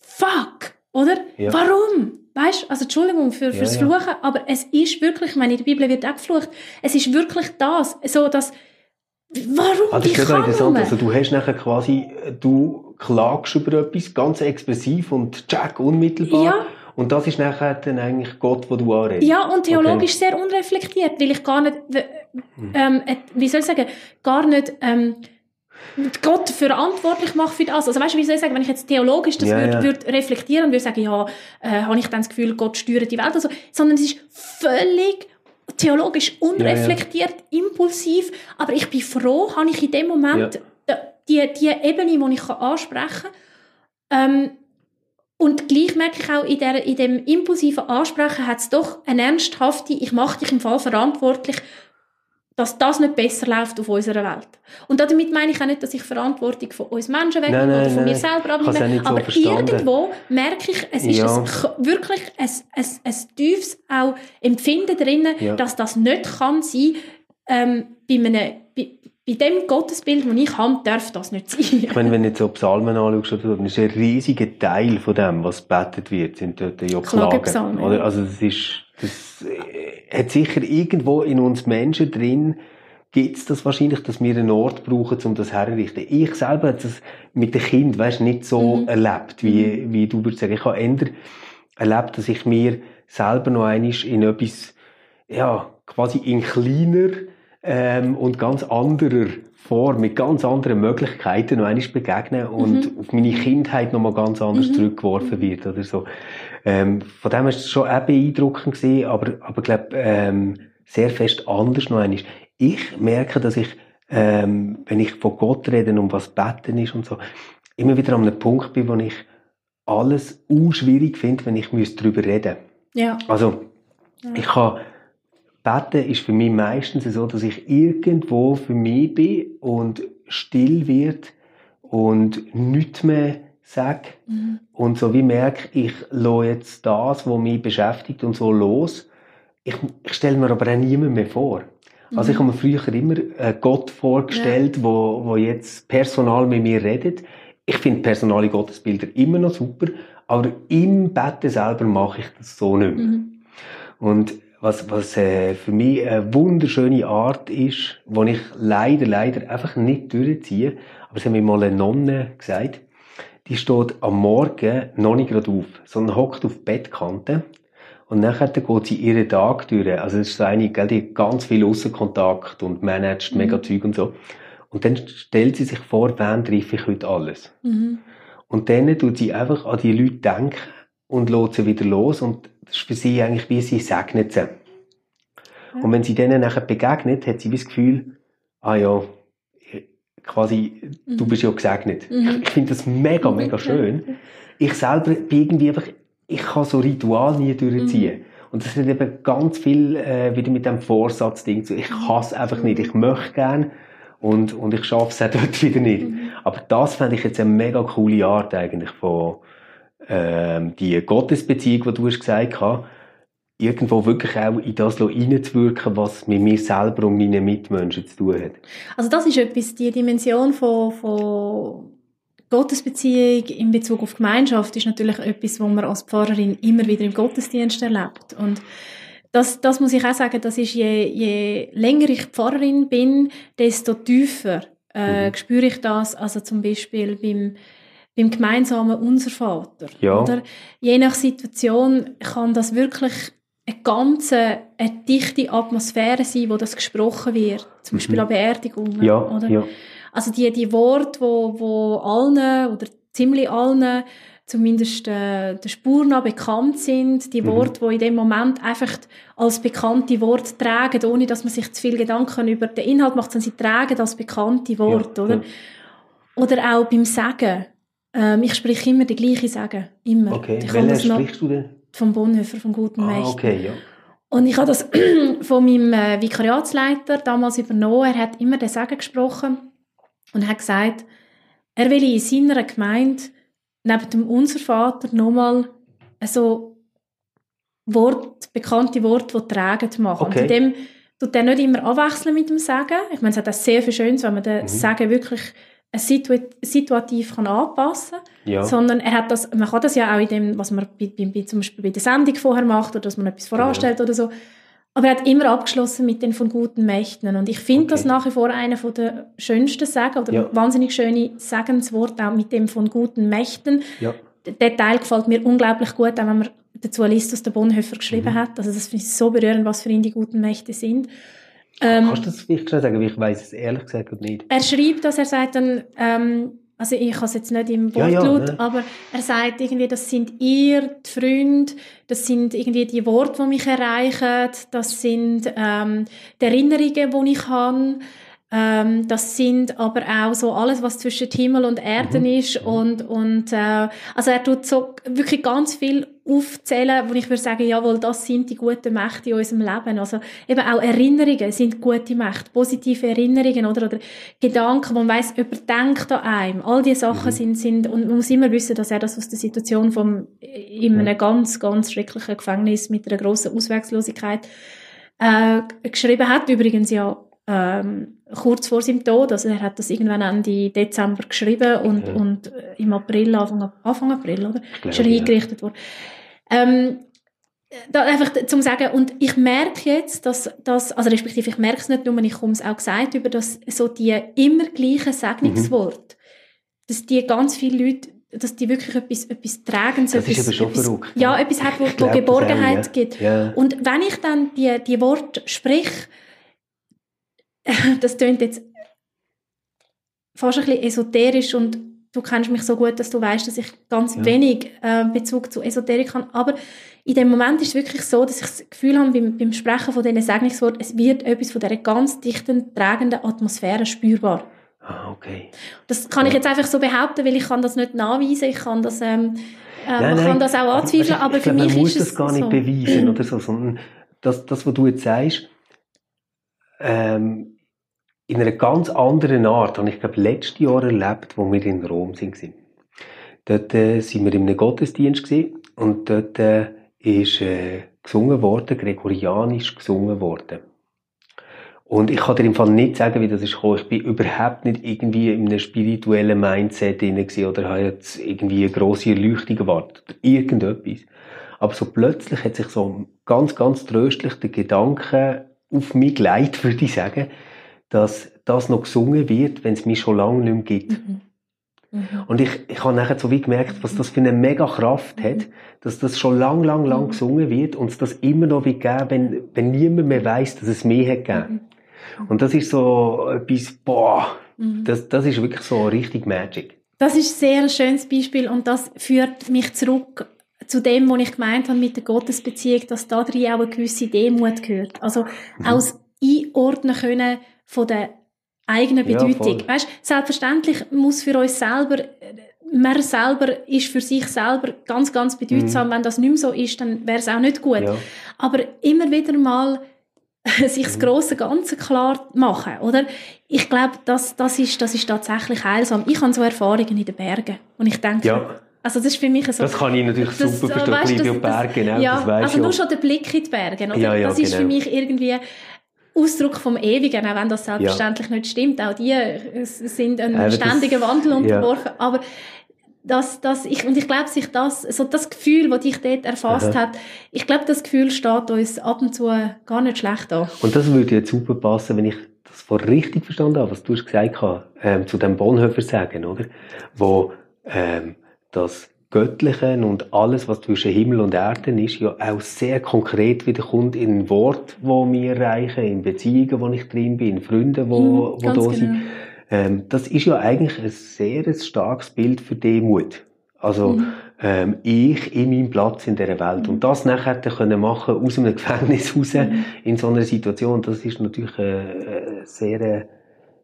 fuck, oder? Ja. Warum? Weißt also Entschuldigung für, fürs Ja, ja. Fluchen, aber es ist wirklich, ich meine, in der Bibel wird auch geflucht, es ist wirklich das, so dass, warum, Ah, das ist kann interessant. man? Also du hast nachher quasi, äh, du klagst über etwas ganz expressiv und check unmittelbar. Ja. Und das ist nachher dann eigentlich Gott, wo du anredest. Ja, und theologisch sehr unreflektiert, weil ich gar nicht, Hm. ähm, et- wie soll ich sagen, gar nicht ähm, Gott verantwortlich mache für das. Also weißt du, wie soll ich sagen, wenn ich jetzt theologisch das Ja, würde ja. würd reflektieren und würde sagen, ja, äh, habe ich dann das Gefühl, Gott steuert die Welt oder so, sondern es ist völlig theologisch unreflektiert, impulsiv, aber ich bin froh, habe ich in dem Moment Ja. die, die Ebene, die ich ansprechen kann. Ähm, und gleich merke ich auch, in, der, in dem impulsiven Ansprechen hat es doch eine ernsthafte, ich mache dich im Fall verantwortlich, dass das nicht besser läuft auf unserer Welt. Und damit meine ich auch nicht, dass ich Verantwortung von uns Menschen wegnehme Nein, nein, oder von mir nein. selber es auch abnehme. so aber verstanden. irgendwo merke ich, es ist Ja. ein, ch- wirklich ein, ein, ein tiefes auch Empfinden drinnen, Ja. dass das nicht kann sein, ähm, bei, einem, bei, bei dem Gottesbild, das ich habe, darf das nicht sein. Ich meine, wenn du jetzt so Psalmen anschaust, so, dann ist ein riesiger Teil von dem, was betet wird, sind dort ja Klagen. Oder? ja. Also das ist, das äh, hat sicher irgendwo in uns Menschen drin, gibt es das wahrscheinlich, dass wir einen Ort brauchen, um das herzurichten. Ich selber habe das mit den Kindern, weißt, nicht so Mhm. erlebt, wie, wie du würdest sagen. Ich habe eher erlebt, dass ich mir selber noch einmal in etwas, ja, quasi in kleiner ähm, und ganz anderer Form, mit ganz anderen Möglichkeiten noch einmal begegnen und auf meine Kindheit noch mal ganz anders Mhm. zurückgeworfen wird oder so. Ähm, von dem her ist es schon auch beeindruckend gewesen, aber, aber glaub, ähm, sehr fest anders noch einmal. Ich merke, dass ich, ähm, wenn ich von Gott rede, um was beten ist und so, immer wieder an einem Punkt bin, wo ich alles schwierig finde, wenn ich müsste darüber reden Ja. Also, Ja. ich kann, beten ist für mich meistens so, dass ich irgendwo für mich bin und still wird und nichts mehr sage. Mhm. Und so wie merke, ich lasse jetzt das, was mich beschäftigt und so los. Ich, ich stelle mir aber auch niemand mehr vor. Also ich habe mir früher immer Gott vorgestellt, wo, wo jetzt personal mit mir redet. Ich finde personale Gottesbilder immer noch super, aber im Betten selber mache ich das so nicht mehr. Mhm. Und was, was äh, für mich eine wunderschöne Art ist, wo ich leider, leider einfach nicht durchziehe, aber es hat mir mal eine Nonne gesagt, die steht am Morgen noch nicht gerade auf, sondern hockt auf die Bettkante und nachher geht sie ihren Tag durch. Also es ist so eine, gell, die hat ganz viel Aussenkontakt und managt Mhm. mega Zeug und so. Und dann stellt sie sich vor, wen treffe ich heute alles. Mhm. Und dann tut sie einfach an die Leute denken und lässt sie wieder los. Und das ist für sie eigentlich wie sie segnet sie. Und wenn sie denen nachher begegnet, hat sie wie das Gefühl, ah ja, quasi, du Mhm. bist ja gesegnet. Mhm. Ich, ich finde das mega, mega schön. Ich selber bin irgendwie einfach, ich kann so Ritual nie durchziehen. Und das hat eben ganz viel äh, wieder mit dem Vorsatz-Ding zu. Ich hasse einfach nicht. Ich möchte gern und, und ich schaffe es auch dort wieder nicht. Mhm. Aber das fände ich jetzt eine mega coole Art eigentlich von ähm, die Gottesbeziehung, die du hast gesagt hast, irgendwo wirklich auch in das hineinzuwirken, was mit mir selber und meinen Mitmenschen zu tun hat. Also das ist etwas, die Dimension von, von Gottesbeziehung in Bezug auf Gemeinschaft ist natürlich etwas, was man als Pfarrerin immer wieder im Gottesdienst erlebt. Und das, das muss ich auch sagen, das ist je, je länger ich Pfarrerin bin, desto tiefer äh, Mhm. spüre ich das. Also zum Beispiel beim, beim gemeinsamen Unser Vater. Ja. Oder? Je nach Situation kann das wirklich eine ganz eine dichte Atmosphäre sein, wo das gesprochen wird. Zum Beispiel Mhm. an Beerdigungen. Ja, oder? ja. Also die, die Worte, wo, wo allen oder ziemlich allen zumindest äh, der Spur nach bekannt sind, die Mhm. Worte, die in dem Moment einfach als bekannte Worte tragen, ohne dass man sich zu viel Gedanken über den Inhalt macht, sondern sie tragen als bekannte Worte, Ja, oder? ja. Oder auch beim Sagen. Ähm, ich spreche immer die gleiche Sagen. Immer. Okay, welche sprichst du denn? Vom Bonhoeffer, vom guten Ah, Mächten. okay, ja. Und ich habe das von meinem äh, Vikariatsleiter damals übernommen. Er hat immer den Sagen gesprochen und hat gesagt, er will in seiner Gemeinde neben dem Unser Vater nochmal so Wort, bekannte Worte, die tragend machen. Okay. Und in dem tut er nicht immer abwechseln mit dem Sagen. Ich meine, es hat auch sehr viel Schönes, wenn man den Mhm. Sagen wirklich situ situativ kann anpassen kann ja. sondern er hat das, man kann das ja auch in dem, was man bei, bei, zum Beispiel bei der Sendung vorher macht oder dass man etwas Genau. voranstellt oder so. Aber er hat immer abgeschlossen mit den von guten Mächten. Und ich finde das Okay. nach wie vor einer der schönsten Sagen oder Ja. wahnsinnig schöne Sagenswort auch mit dem von guten Mächten. ja. Der Teil gefällt mir unglaublich gut, auch wenn man dazu liest, was der Bonhoeffer geschrieben Mhm. hat. Also das finde ich so berührend, was für ihn die guten Mächte sind. Ähm, Kannst du das vielleicht schnell sagen? Ich weiß es ehrlich gesagt nicht. er schreibt, dass er sagt dann, ähm, also ich habe es jetzt nicht im Ja, ja, Wortlaut, ne? aber er sagt irgendwie, das sind ihr, die Freunde, das sind irgendwie die Worte, die mich erreichen, das sind ähm, die Erinnerungen, die ich habe, ähm, das sind aber auch so alles, was zwischen Himmel und Erden Mhm. ist und, und äh, also er tut so wirklich ganz viel aufzählen, wo ich würde sagen, jawohl, das sind die guten Mächte in unserem Leben. Also eben auch Erinnerungen sind gute Mächte, positive Erinnerungen oder, oder Gedanken, wo man weiss, jemand denkt an einem. All diese Sachen Mhm. sind, sind, und man muss immer wissen, dass er das aus der Situation vom, in einem ganz, ganz schrecklichen Gefängnis mit einer grossen Ausweglosigkeit äh, geschrieben hat. Übrigens ja ähm, kurz vor seinem Tod, also er hat das irgendwann Ende Dezember geschrieben und, Ja. und äh, im April, Anfang, Anfang April, oder? Glaube, ist er ja. eingerichtet worden. Ähm, da einfach zum sagen, und ich merke jetzt, dass das, also respektive ich merke es nicht nur, ich komme es auch gesagt über das, so die immer gleichen Segnungsworte, dass die ganz viele Leute, dass die wirklich etwas, etwas Tragendes, Das ist etwas, schon etwas, verrückt. ja, etwas hat, wo, wo glaub das Geborgenheit auch, ja. gibt. Ja. Und wenn ich dann die, die Worte sprich, das klingt jetzt fast ein bisschen esoterisch und du kennst mich so gut, dass du weißt, dass ich ganz Ja. wenig äh, Bezug zu Esoterik habe. Aber in dem Moment ist es wirklich so, dass ich das Gefühl habe, beim, beim Sprechen von diesen Segnungsworten, es wird etwas von dieser ganz dichten, tragenden Atmosphäre spürbar. Ah, okay. Das kann ich jetzt einfach so behaupten, weil ich kann das nicht nachweisen, ich kann das, ähm, äh, Nein, man nein. kann das auch anzweifeln, aber ich für glaube, mich man muss ist es das gar nicht so. beweisen oder so, sondern das, das, was du jetzt sagst, ähm, in einer ganz anderen Art, habe ich glaube letztes Jahr erlebt, wo wir in Rom sind. Dort äh, sind wir in einem Gottesdienst gewesen, und dort äh, ist äh, gesungen worden, gregorianisch gesungen worden. Und ich kann dir im Fall nicht sagen, wie das ist gekommen. Ich bin überhaupt nicht irgendwie in einem spirituellen Mindset drin oder habe jetzt irgendwie eine grosse Erleuchtung erwartet. Irgendetwas. Aber so plötzlich hat sich so ganz, ganz tröstlich der Gedanke auf mich geleitet, würde ich sagen, dass das noch gesungen wird, wenn es mich schon lange nicht mehr gibt. Mhm. Mhm. Und ich, ich habe nachher so wie gemerkt, was das für eine mega Kraft hat, dass das schon lang, lang, lang Mhm. gesungen wird und es das immer noch wie geben, wenn, wenn niemand mehr weiß, dass es mehr hat gegeben. Und das ist so etwas, boah, Mhm. das, das ist wirklich so richtig Magic. Das ist ein sehr schönes Beispiel und das führt mich zurück zu dem, was ich gemeint habe mit der Gottesbeziehung, dass da drin auch eine gewisse Demut gehört. Also Mhm. das Einordnen können von der eigenen Ja, Bedeutung. voll. weißt, selbstverständlich muss für uns selber, man selber ist für sich selber ganz, ganz bedeutsam. Wenn das nicht mehr so ist, dann wäre es auch nicht gut. Mhm. Ja. Aber immer wieder mal sich das Mhm. große Ganze klar machen, oder? Ich glaube, das, das, ist, das ist tatsächlich heilsam. Ich habe so Erfahrungen in den Bergen und ich denke, Ja. also das ist für mich so... Das kann ich natürlich das- super verstehen. weißt, das- bin ja Berg, genau, ja, das also nur schon der Blick in die Berge, oder? Ja, ja, das ist für genau. mich irgendwie Ausdruck vom Ewigen, auch wenn das selbstverständlich nicht stimmt. Auch die äh, sind einem das- ständigen Wandel ja. unterworfen. Aber das, das, ich, und ich glaube, sich das, so das Gefühl, das dich dort erfasst Aha. hat, ich glaube, das Gefühl steht uns ab und zu gar nicht schlecht an. Und das würde jetzt super passen, wenn ich das vor richtig verstanden habe, was du hast gesagt hast, ähm, zu dem Bonhoeffer sagen, oder? Wo ähm, das Göttliche und alles, was zwischen Himmel und Erden ist, ja auch sehr konkret wiederkommt in Wort, wo wir erreichen, in Beziehungen, wo ich drin bin, in Freunden, wo, Mhm, wo da genau. sind. Ähm, das ist ja eigentlich ein sehr ein starkes Bild für Demut. Also, Mhm. ähm, ich in meinem Platz in dieser Welt. Und das nachher dann können machen aus einem Gefängnis raus Mhm. in so einer Situation, das ist natürlich eine, eine sehr, äh,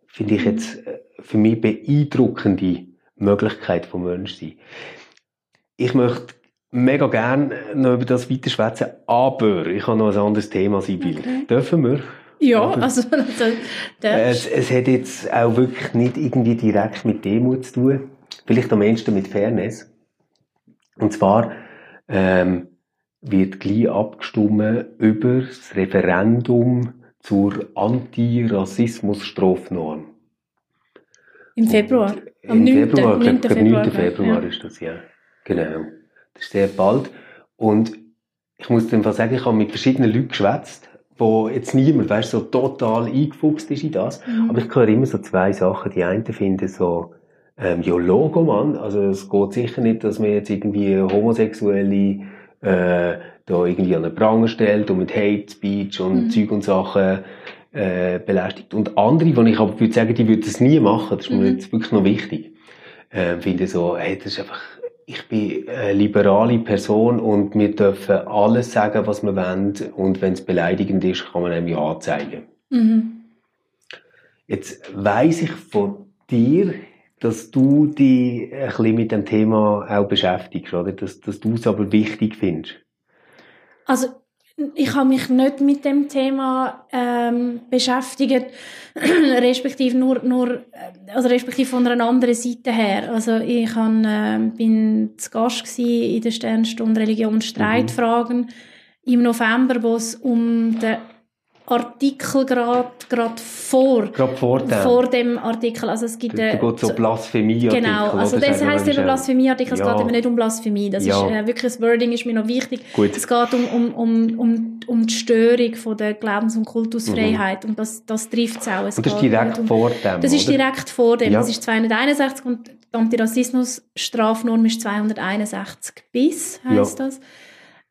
finde ich jetzt, äh, für mich beeindruckende Möglichkeit vom Menschsein. Ich möchte mega gerne noch über das weiter schwätzen, aber ich habe noch ein anderes Thema, Sibyl. Okay. Dürfen wir? Ja, also, also es, es hat jetzt auch wirklich nicht irgendwie direkt mit Demut zu tun. Vielleicht am ehesten mit Fairness. Und zwar ähm, wird gleich abgestimmt über das Referendum zur Antirassismus-Strafnorm. Im Februar? Am Im 9. Februar, 9. Februar, 9. Februar ja. ist das, ja. Genau. Das ist sehr bald. Und ich muss einfach sagen, ich habe mit verschiedenen Leuten geschwätzt, wo jetzt niemand, weißt, so total eingefuchst ist in das. Mhm. Aber ich höre immer so zwei Sachen. Die einen finden so, ähm, ja, Logo, Mann. Also, es geht sicher nicht, dass man jetzt irgendwie Homosexuelle, äh, da irgendwie an den Pranger stellt und mit Hate Speech und mhm. Zeug und Sachen, äh, belästigt. Und andere, wo ich aber würde sagen, die würden das nie machen, das ist mir mhm. jetzt wirklich noch wichtig, äh, finde so, hey, das ist einfach, ich bin eine liberale Person und wir dürfen alles sagen, was wir wollen und wenn es beleidigend ist, kann man einem ja anzeigen. Mhm. Jetzt weiss ich von dir, dass du dich ein bisschen mit dem Thema auch beschäftigst, oder? Dass, dass du es aber wichtig findest. Also ich habe mich nicht mit dem Thema ähm, beschäftigt, respektive nur, nur äh, also respektive von einer anderen Seite her. Also ich han, äh, bin zu Gast in der Sternstunde Religion Streitfragen mhm. im November, wo es um den Artikel gerade grad vor, grad vor, dem. vor dem Artikel. Also es gibt, da, da geht so Blasphemie Genau, also das heisst eben Blasphemie-Artikel, es geht eben nicht um Blasphemie. Das ja. ist, äh, wirklich, das Wording ist mir noch wichtig. Gut. Es geht um, um, um, um, um die Störung von der Glaubens- und Kultusfreiheit mhm. und das, das trifft es auch. Es und das ist direkt um, vor dem, Das ist direkt vor dem. Ja. Das ist 261 und die Antirassismus-Strafnorm ist 261 bis, heisst ja. das.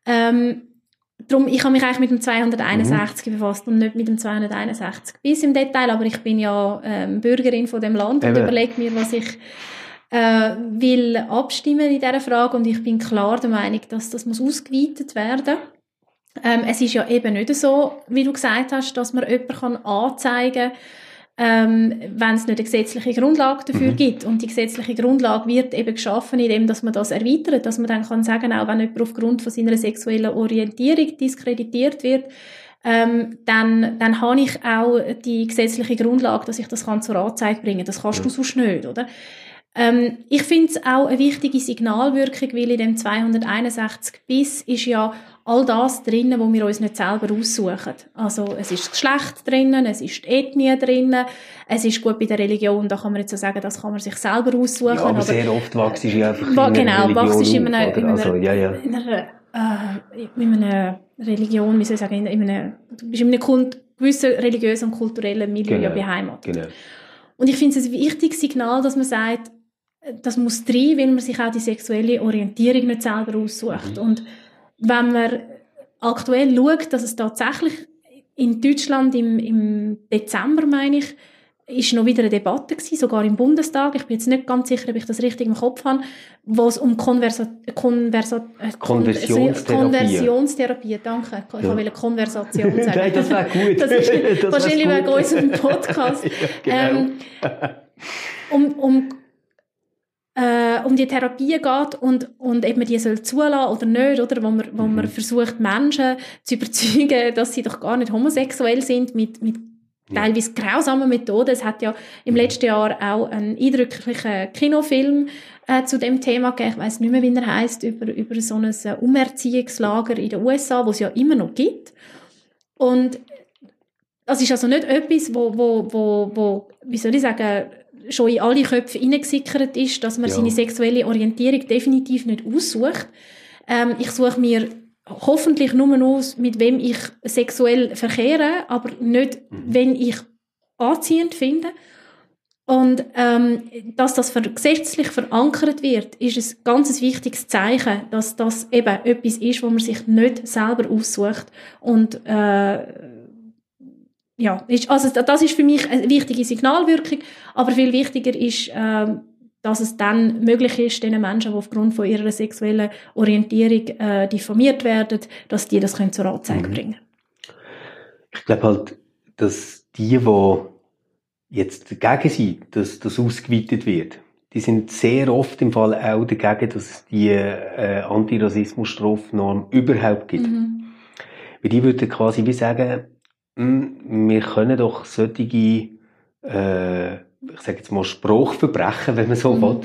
Ähm, Darum, ich habe mich eigentlich mit dem 261 mhm. befasst und nicht mit dem 261 bis im Detail, aber ich bin ja ähm, Bürgerin von dem Land Eben. und überlege mir, was ich äh, will abstimmen in dieser Frage und ich bin klar der Meinung, dass das muss ausgeweitet werden ähm, es ist ja eben nicht so, wie du gesagt hast, dass man jemanden anzeigen kann, ähm, wenn es nicht eine gesetzliche Grundlage dafür mhm. gibt. Und die gesetzliche Grundlage wird eben geschaffen, indem dass man das erweitert, dass man dann kann sagen, auch wenn jemand aufgrund von seiner sexuellen Orientierung diskreditiert wird, ähm, dann, dann habe ich auch die gesetzliche Grundlage, dass ich das kann zur Anzeige bringen. Das kannst du sonst nicht, oder? Ähm, ich finde es auch eine wichtige Signalwirkung, weil in dem 261 bis ist ja all das drinnen, wo wir uns nicht selber aussuchen. Also es ist das Geschlecht drinnen, es ist die Ethnie drinnen, es ist gut bei der Religion, da kann man jetzt so sagen, das kann man sich selber aussuchen. Ja, aber, aber sehr oft wächst du ja einfach in Genau, wächst du in einer, in einer, also, ja, ja. in einer, äh, in einer Religion, wie soll ich sagen, in einer, du bist in einem Kult, gewissen religiösen und kulturellen Milieu genau, beheimatet. Genau. Und ich finde es ein wichtiges Signal, dass man sagt, das muss drin, weil man sich auch die sexuelle Orientierung nicht selber aussucht. Mhm. Und wenn man aktuell schaut, dass es tatsächlich in Deutschland im, im Dezember, meine ich, ist noch wieder eine Debatte gewesen, sogar im Bundestag. Ich bin jetzt nicht ganz sicher, ob ich das richtig im Kopf habe, wo es um Konversa Konversa äh, Konversionstherapie. Konversionstherapie, danke. Ich ja. wollte Konversation sagen. Nein, das wäre gut. das ist das wahrscheinlich wegen unserem Podcast. ja, genau. ähm, um, um äh, um die Therapie geht und, und ob man die soll zulassen oder nicht, oder? Wo man, wo mhm. man versucht, Menschen zu überzeugen, dass sie doch gar nicht homosexuell sind, mit, mit teilweise grausamen Methoden. Es hat ja im letzten Jahr auch einen eindrücklichen Kinofilm äh, zu dem Thema gegeben. Ich weiß nicht mehr, wie er heißt über, über so ein äh, Umerziehungslager in den USA, wo es ja immer noch gibt. Und das ist also nicht etwas, wo, wo, wo, wo wie soll ich sagen, schon in alle Köpfe hineingesickert ist, dass man ja. seine sexuelle Orientierung definitiv nicht aussucht. Ähm, ich suche mir hoffentlich nur aus, mit wem ich sexuell verkehre, aber nicht, mhm. wenn ich anziehend finde. Und ähm, dass das gesetzlich verankert wird, ist ein ganz wichtiges Zeichen, dass das eben etwas ist, wo man sich nicht selber aussucht und äh, ja, ist, also das ist für mich eine wichtige Signalwirkung, aber viel wichtiger ist, äh, dass es dann möglich ist, den Menschen, die aufgrund von ihrer sexuellen Orientierung äh, diffamiert werden, dass die das können zur Anzeige mhm. bringen Ich glaube halt, dass die, die jetzt dagegen sind, dass das ausgeweitet wird, die sind sehr oft im Fall auch dagegen, dass es die äh, Antirassismus-Strafnorm überhaupt gibt. Mhm. Weil die würden quasi wie sagen, wir können doch solche, äh, ich sage jetzt mal Spruchverbrechen, wenn man so mhm. will,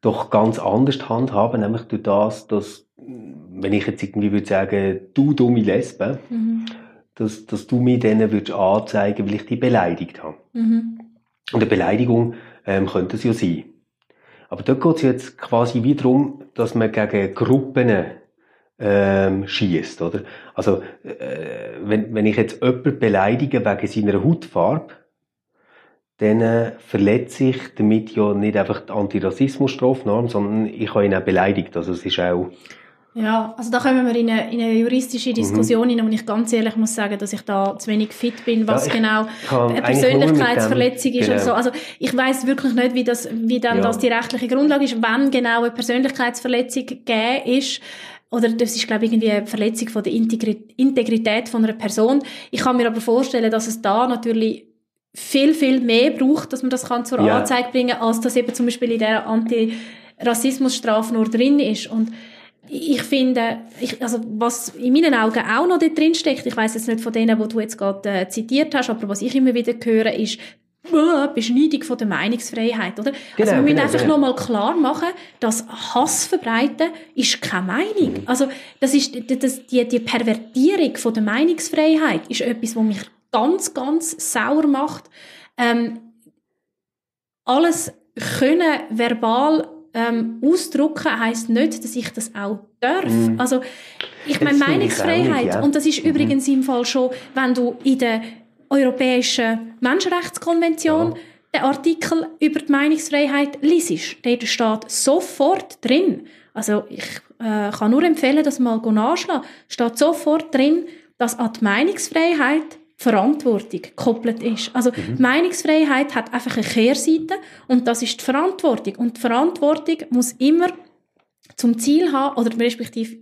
doch ganz anders handhaben, nämlich durch das, dass, wenn ich jetzt irgendwie würde sagen, du dumme Lesbe, mhm. dass, dass du mir denen würdest anzeigen, weil ich die beleidigt habe. Mhm. Und eine Beleidigung ähm, könnte es ja sein. Aber dort geht es jetzt quasi wie darum, dass man gegen Gruppen ähm, schießt, oder? Also äh, wenn, wenn ich jetzt jemanden beleidige wegen seiner Hautfarbe, dann äh, verletze ich damit ja nicht einfach die Antirassismusstrafnorm, sondern ich habe ihn auch beleidigt. Also es ist auch ja, also da kommen wir in eine, in eine juristische mhm. Diskussion mhm. wo ich ganz ehrlich muss sagen, dass ich da zu wenig fit bin, was ja, genau eine Persönlichkeitsverletzung ist genau. und so. Also ich weiß wirklich nicht, wie das, wie dann ja. das die rechtliche Grundlage ist, wenn genau eine Persönlichkeitsverletzung gegeben ist oder das ist, glaube ich, irgendwie eine Verletzung von der Integrität von einer Person. Ich kann mir aber vorstellen, dass es da natürlich viel, viel mehr braucht, dass man das kann zur ja. Anzeige bringen, als das eben zum Beispiel in der Antirassismusstrafe nur drin ist. Und ich finde, ich, also was in meinen Augen auch noch dort drin steckt, ich weiß jetzt nicht von denen, wo du jetzt gerade äh, zitiert hast, aber was ich immer wieder höre, ist Beschneidung von der Meinungsfreiheit, oder? Genau, also wir müssen genau, einfach genau. nochmal klar machen, dass Hass verbreiten ist keine Meinung. Also das ist das, die, die Pervertierung von der Meinungsfreiheit ist etwas, was mich ganz, ganz sauer macht. Ähm, alles können verbal ähm, ausdrucken heißt nicht, dass ich das auch darf. Mm. Also ich meine Meinungsfreiheit nicht, ja. und das ist mhm. übrigens im Fall schon, wenn du in der Europäischen Menschenrechtskonvention ja. den Artikel über die Meinungsfreiheit liest, dort steht sofort drin. Also ich äh, kann nur empfehlen, das mal nachschlagen. Steht sofort drin, dass an die Meinungsfreiheit Verantwortung gekoppelt ist. Also mhm. Meinungsfreiheit hat einfach eine Kehrseite und das ist die Verantwortung. Und die Verantwortung muss immer zum Ziel haben, oder respektive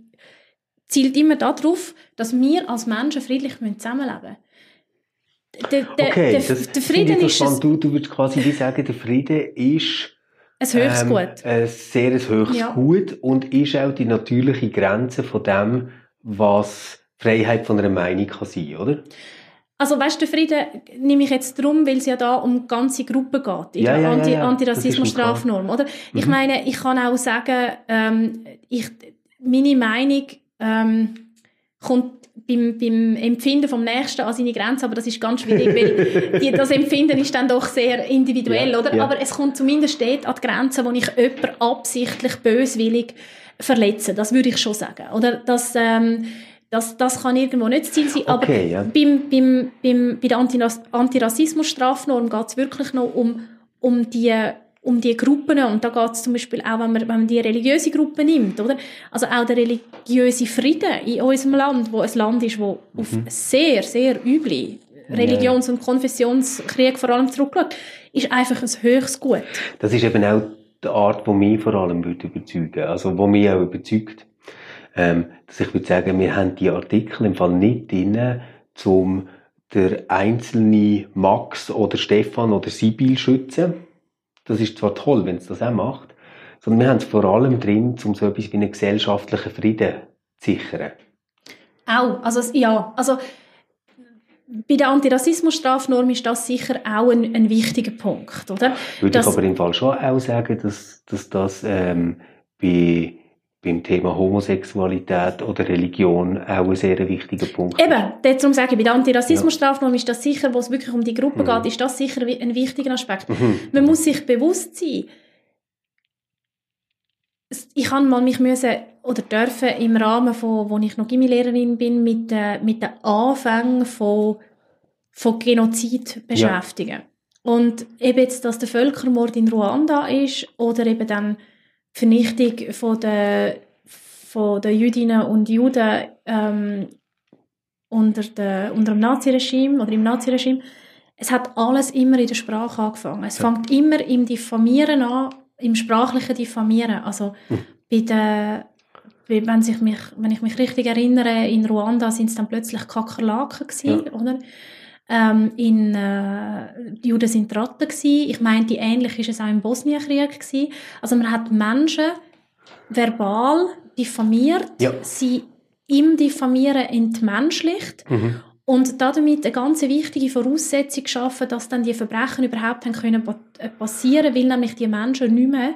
zielt immer darauf, dass wir als Menschen friedlich zusammenleben müssen. Der, der, okay, der, das der Frieden ist du, du würdest quasi wie sagen, der Frieden ist ein höchstes ähm, Gut. Ein sehr ein höchstes ja. Gut und ist auch die natürliche Grenze von dem, was Freiheit von einer Meinung kann sein, oder? Also weißt du, Frieden nehme ich jetzt drum, weil es ja da um ganze Gruppen geht, in ja, der ja, Anti ja, Antirassismus-Strafnorm, oder? Mhm. Ich meine, ich kann auch sagen, ähm, ich, meine Meinung ähm, kommt beim, beim Empfinden vom Nächsten an seine Grenze, aber das ist ganz schwierig, weil die, das Empfinden ist dann doch sehr individuell, ja, oder? Ja. Aber es kommt zumindest dort an die Grenze, wo ich jemanden absichtlich böswillig verletze. Das würde ich schon sagen, oder? Das, ähm, das, das kann irgendwo nicht das Ziel sein. Aber okay, ja. beim, beim, beim, bei der Antirassismus-Strafnorm geht es wirklich noch um, um die um die Gruppen und da geht es zum Beispiel auch, wenn man, wenn man die religiöse Gruppe nimmt, oder? Also auch der religiöse Frieden in unserem Land, wo ein Land ist, wo mhm. auf sehr, sehr üble Religions- und Konfessionskrieg vor allem zurückschaut, ist einfach ein höchstes Gut. Das ist eben auch die Art, die mich vor allem überzeugen würde, also wo mich auch überzeugt ähm, dass ich würde sagen, wir haben die Artikel im Fall nicht drin, um der einzelne Max oder Stefan oder Sibyl schützen. Das ist zwar toll, wenn es das auch macht, sondern wir haben es vor allem drin, um so etwas wie einen gesellschaftlichen Frieden zu sichern. Auch, also ja, also bei der Antirassismusstrafnorm ist das sicher auch ein, ein wichtiger Punkt, oder? Würde dass, ich aber im Fall schon auch sagen, dass, dass das ähm, bei beim Thema Homosexualität oder Religion auch ein sehr wichtiger Punkt Eben, darum sage ich, bei der Antirassismusstrafnorm ist das sicher, wo es wirklich um die Gruppe mhm. geht, ist das sicher ein wichtiger Aspekt. Mhm. Man muss sich bewusst sein, ich habe mal mich müssen oder dürfen im Rahmen von, wo ich noch Gimmilehrerin bin, mit, äh, mit den Anfängen von, von Genozid beschäftigen. Ja. Und eben jetzt, dass der Völkermord in Ruanda ist oder eben dann Vernichtung von der, von der Jüdinnen und Juden ähm, unter, der, unter dem Naziregime oder im Naziregime. Es hat alles immer in der Sprache angefangen. Es ja. fängt immer im Diffamieren an, im sprachlichen Diffamieren. Also hm. bei der wenn, sich mich, wenn ich mich richtig erinnere, in Ruanda sind es dann plötzlich Kakerlaken gewesen, ja. oder? Ähm, in, äh, die Juden sind Ratten gewesen. Ich meinte, ähnlich ist es auch im Bosnienkrieg gewesen. Also man hat Menschen verbal diffamiert, Ja. sie im Diffamieren entmenschlicht Mhm. und damit eine ganz wichtige Voraussetzung geschaffen, dass dann die Verbrechen überhaupt haben können äh, passieren, weil nämlich die Menschen nicht mehr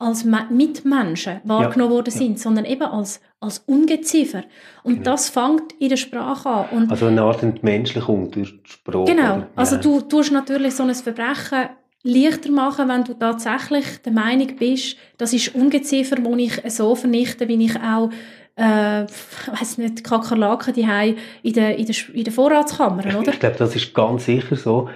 als Me- Mitmenschen wahrgenommen worden ja. sind, sondern eben als, als Ungeziefer. Und Genau. das fängt in der Sprache an. Und Also eine Art Entmenschlichung durch die Sprache. Genau. oder? Also Ja. du tust natürlich so ein Verbrechen leichter machen, wenn du tatsächlich der Meinung bist, das ist Ungeziefer, wo ich so vernichte, wie ich auch äh, weiß nicht, Kakerlaken die in der, in der, in der Vorratskammer, oder? Ich glaube, das ist ganz sicher so.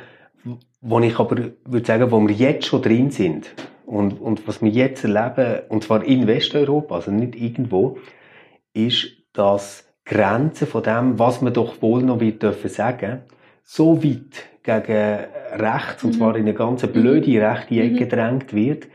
Wo ich aber würde sagen, wo wir jetzt schon drin sind und, und was wir jetzt erleben, und zwar in Westeuropa, also nicht irgendwo, ist, dass Grenzen von dem, was man doch wohl noch wird dürfen sagen, so weit gegen rechts, und Mhm. zwar in eine ganz blöde rechte Ecke Mhm. gedrängt wird,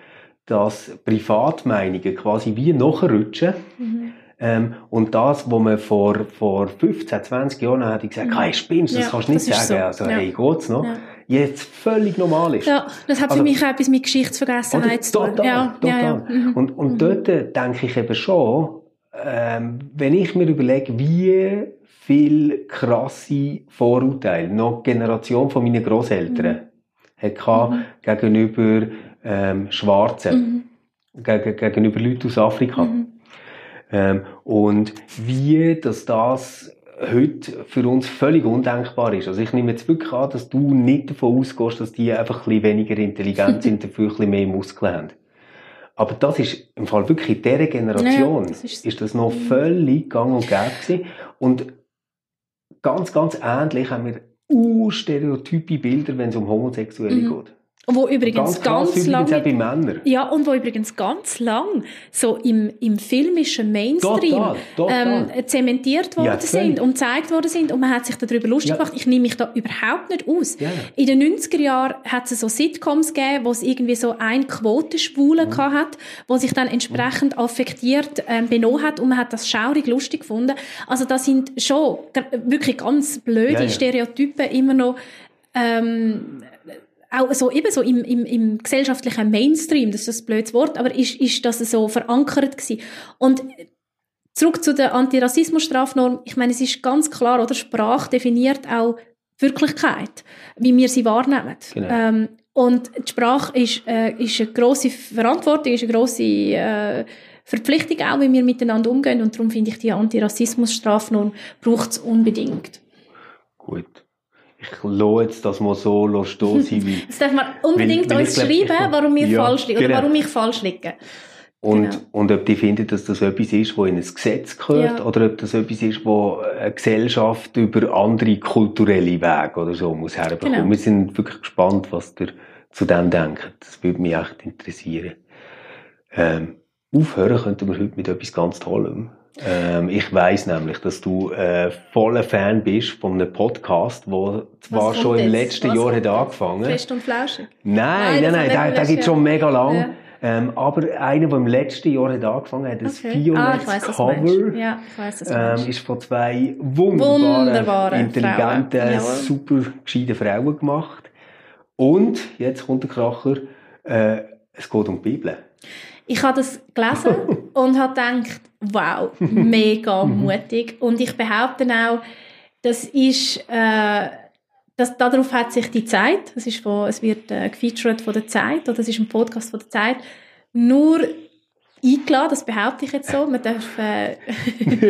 dass Privatmeinungen quasi wie nachrutschen Mhm. ähm, und das, wo man vor, vor 15, 20 Jahren hätte gesagt, Mhm. hey, spinnst, das Ja, kannst du nicht sagen. so. Also, Ja. hey, geht's noch? Ja. Jetzt völlig normal ist. Ja, das hat für Also- mich auch etwas mit? Geschichtsvergessenheit zu tun. Total, ja, total. Ja, ja. Mhm. Und, und Mhm. dort äh, denke ich eben schon, ähm, wenn ich mir überlege, wie viel krasse Vorurteile noch die Generation von meinen Großeltern hatte Mhm. gegenüber ähm, Schwarzen, Mhm. gegen, gegenüber Leuten aus Afrika. Mhm. Ähm, und wie dass das heute für uns völlig undenkbar ist. Also ich nehme jetzt wirklich an, dass du nicht davon ausgehst, dass die einfach ein bisschen weniger intelligent sind, dafür ein bisschen mehr Muskeln haben. Aber das ist im Fall wirklich in dieser Generation, Ja, das ist, ist- das noch völlig gang und gäbe. Und ganz, ganz ähnlich haben wir uh, stereotype Bilder, wenn es um Homosexuelle Mhm. geht. Und wo übrigens ganz ganz, übrigens auch lange bei Männern. Ja, und wo übrigens ganz lang so im, im filmischen Mainstream Total, total. Ähm, zementiert worden Ja, sind und gezeigt worden sind und man hat sich darüber lustig Ja. gemacht. Ich nehme mich da überhaupt nicht aus. Ja. In den 90er Jahren hat es so Sitcoms gegeben, wo es irgendwie so ein Quotenschwule Mhm. gehabt hat, wo sich dann entsprechend affektiert ähm, benommen hat und man hat das schaurig lustig gefunden. Also das sind schon wirklich ganz blöde. Stereotypen immer noch ähm, auch so, eben so im, im, im gesellschaftlichen Mainstream, das ist das ein blödes Wort, aber ist, ist das so verankert gewesen. Und zurück zu der Antirassismusstrafnorm, ich meine, es ist ganz klar, oder? Sprache definiert auch Wirklichkeit, wie wir sie wahrnehmen. Genau. Ähm, und die Sprache ist, äh, ist eine grosse Verantwortung, ist eine grosse äh, Verpflichtung auch, wie wir miteinander umgehen. Und darum finde ich, die Antirassismusstrafnorm braucht es unbedingt. Gut. Ich lasse jetzt das mal so stehen sein, wie Jetzt darf man unbedingt Weil- weil uns glaub- schreiben, warum wir Ja, falsch liegen oder genau. warum ich falsch liege. Und, Genau. und ob die finden, dass das etwas ist, was in ein Gesetz gehört, Ja. oder ob das etwas ist, wo eine Gesellschaft über andere kulturelle Wege oder so muss herbekommen. Genau. Wir sind wirklich gespannt, was ihr zu dem denkt. Das würde mich echt interessieren. Ähm, aufhören könnten wir heute mit etwas ganz Tollem. Ähm, ich weiss nämlich, dass du äh, voller Fan bist von einem Podcast, wo zwar schon im letzten Was Jahr hat angefangen. Fest und flauschig. Nein, Nein, nein, das nein, letztes gibt schon mega lang. Ja. Ähm, aber einer, der im letzten Jahr hat angefangen hat, das Okay. Ah, weiss. Cover, Ja, weiss, ähm, ist von zwei wunderbaren, Wunderbare intelligenten, Frauen. Super gescheiten Frauen gemacht. Und, jetzt kommt der Kracher, äh, es geht um die Bibel. Ich habe das gelesen und habe gedacht, wow, mega Mhm. mutig. Und ich behaupte auch, das ist, äh, das, darauf hat sich die Zeit, das ist von, es wird äh, gefeatured von der Zeit, oder das ist ein Podcast von der Zeit, nur eingeladen, das behaupte ich jetzt so, man darf äh,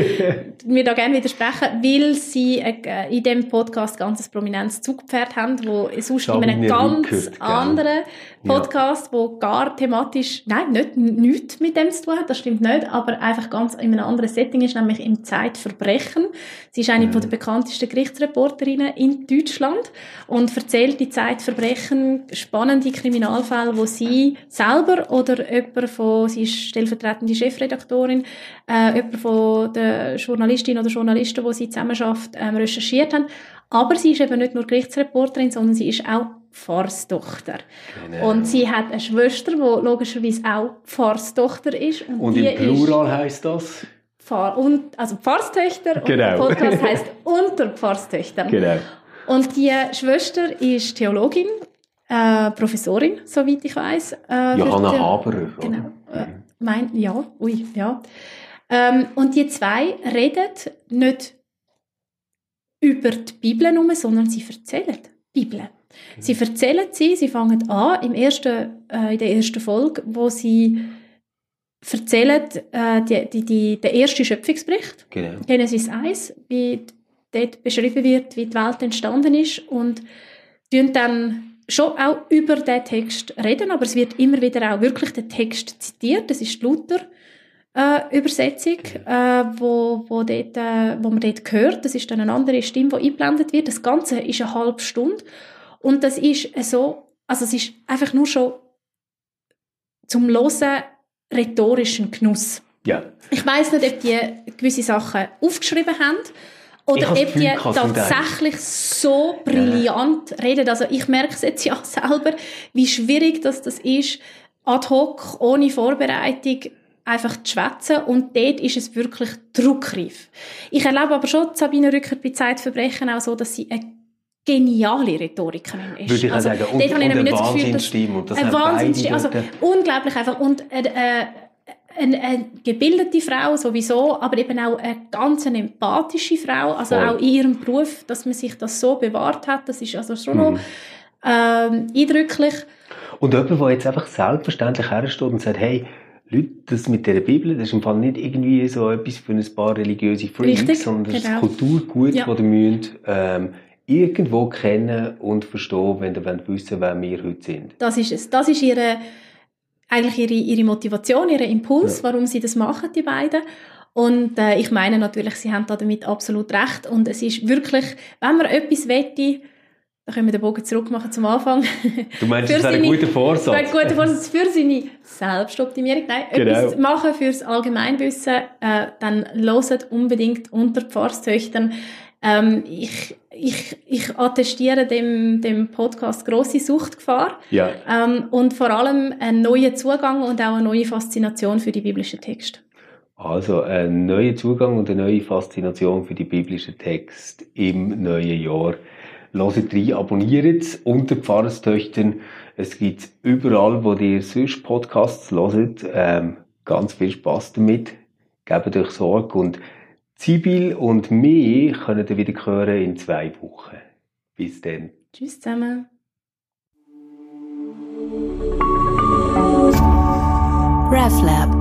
mir da gerne widersprechen, weil sie äh, in dem Podcast ganz ein prominentes Zugpferd haben, wo sonst in einem ganz Rückert, gell? Anderen Ja. Podcast, wo gar thematisch, nein, nicht, nichts mit dem zu tun hat, das stimmt nicht, aber einfach ganz in einem anderen Setting ist, nämlich im Zeitverbrechen. Sie ist eine Mhm. von der bekanntesten Gerichtsreporterinnen in Deutschland und erzählt die Zeitverbrechen, spannende Kriminalfälle, wo sie selber oder jemand von, sie ist stellvertretende Chefredaktorin, äh, jemand von der Journalistin oder Journalisten, wo sie zusammen schafft, ähm, recherchiert haben. Aber sie ist eben nicht nur Gerichtsreporterin, sondern sie ist auch Pfarrstochter. Genau. Und sie hat eine Schwester, die logischerweise auch Pfarrstochter ist. Und, Und die im Plural heisst das? Pfarr und, also Pfarrstöchter. Genau. Und der Podcast heisst Unter Pfarrstöchtern. Genau. Und die Schwester ist Theologin, äh, Professorin, soweit ich weiß. Äh, Johanna Haberer. Genau. Äh, mein, ja, ui, ja. Ähm, und die zwei reden nicht über die Bibel nur, sondern sie erzählen die Bibel. Sie erzählen sie, sie fangen an im ersten, äh, in der ersten Folge, wo sie erzählen äh, die, die, die, den ersten Schöpfungsbericht, genau. Genesis 1, wie dort beschrieben wird, wie die Welt entstanden ist und dann schon auch über den Text reden, aber es wird immer wieder auch wirklich der Text zitiert. Das ist die Luther äh, Übersetzung, äh, wo, wo, dort, äh, wo man dort hört. Das ist dann eine andere Stimme, die eingeblendet wird. Das Ganze ist eine halbe Stunde und das ist so, also es ist einfach nur schon zum Hören rhetorischen Genuss. Ja. Ich weiß nicht, ob die gewisse Sachen aufgeschrieben haben oder ob die tatsächlich so brillant ja. reden. Also ich merke es jetzt ja selber, wie schwierig das, das ist, ad hoc, ohne Vorbereitung einfach zu schwätzen und dort ist es wirklich druckreif. Ich erlebe aber schon Sabine Rückert bei Zeitverbrechen auch so, dass sie eine geniale Rhetorikerin ist. Würde ich also, sagen. Und, und eine Wahnsinnsstimme. Eine Wahnsinnsstimme. Also unglaublich einfach. Und äh, äh, eine, eine, gebildete Frau sowieso, aber eben auch eine ganz empathische Frau, also Voll. auch in ihrem Beruf, dass man sich das so bewahrt hat, das ist also schon mhm. noch ähm, eindrücklich. Und jemand, der jetzt einfach selbstverständlich hersteht und sagt, hey, Leute, das mit der Bibel, das ist im Fall nicht irgendwie so etwas für ein paar religiöse Freaks, Richtig, sondern das genau. ist Kulturgut, ja. das ihr müsst, ähm, irgendwo kennen und verstehen, wenn ihr wollt wissen wer wir heute sind. Das ist es. Das ist ihre, eigentlich ihre, ihre Motivation, ihr Impuls, ja. warum sie das machen, die beiden. Und äh, ich meine natürlich, sie haben damit absolut recht. Und es ist wirklich, wenn man etwas wette, da können wir den Bogen zurück machen zum Anfang. Du meinst, das wäre ein guter Vorsatz? Ein guter Vorsatz für seine Selbstoptimierung. Nein, genau. etwas machen fürs Allgemeinwissen, äh, dann loset unbedingt unter Pfarrstöchtern. Ähm, ich, ich, ich attestiere dem, dem Podcast grosse Suchtgefahr. Ja. Ähm, und vor allem einen neuen Zugang und auch eine neue Faszination für die biblischen Texte. Also ein neuer Zugang und eine neue Faszination für die biblischen Texte im neuen Jahr. Hört rein, abonniert unter Pfarrerstöchtern. Es gibt überall, wo ihr sonst Podcasts hört. Ähm, ganz viel Spaß damit. Gebt euch Sorge und Sibyl und mich können ihr wieder hören in zwei Wochen. Bis dann. Tschüss zusammen. RefLab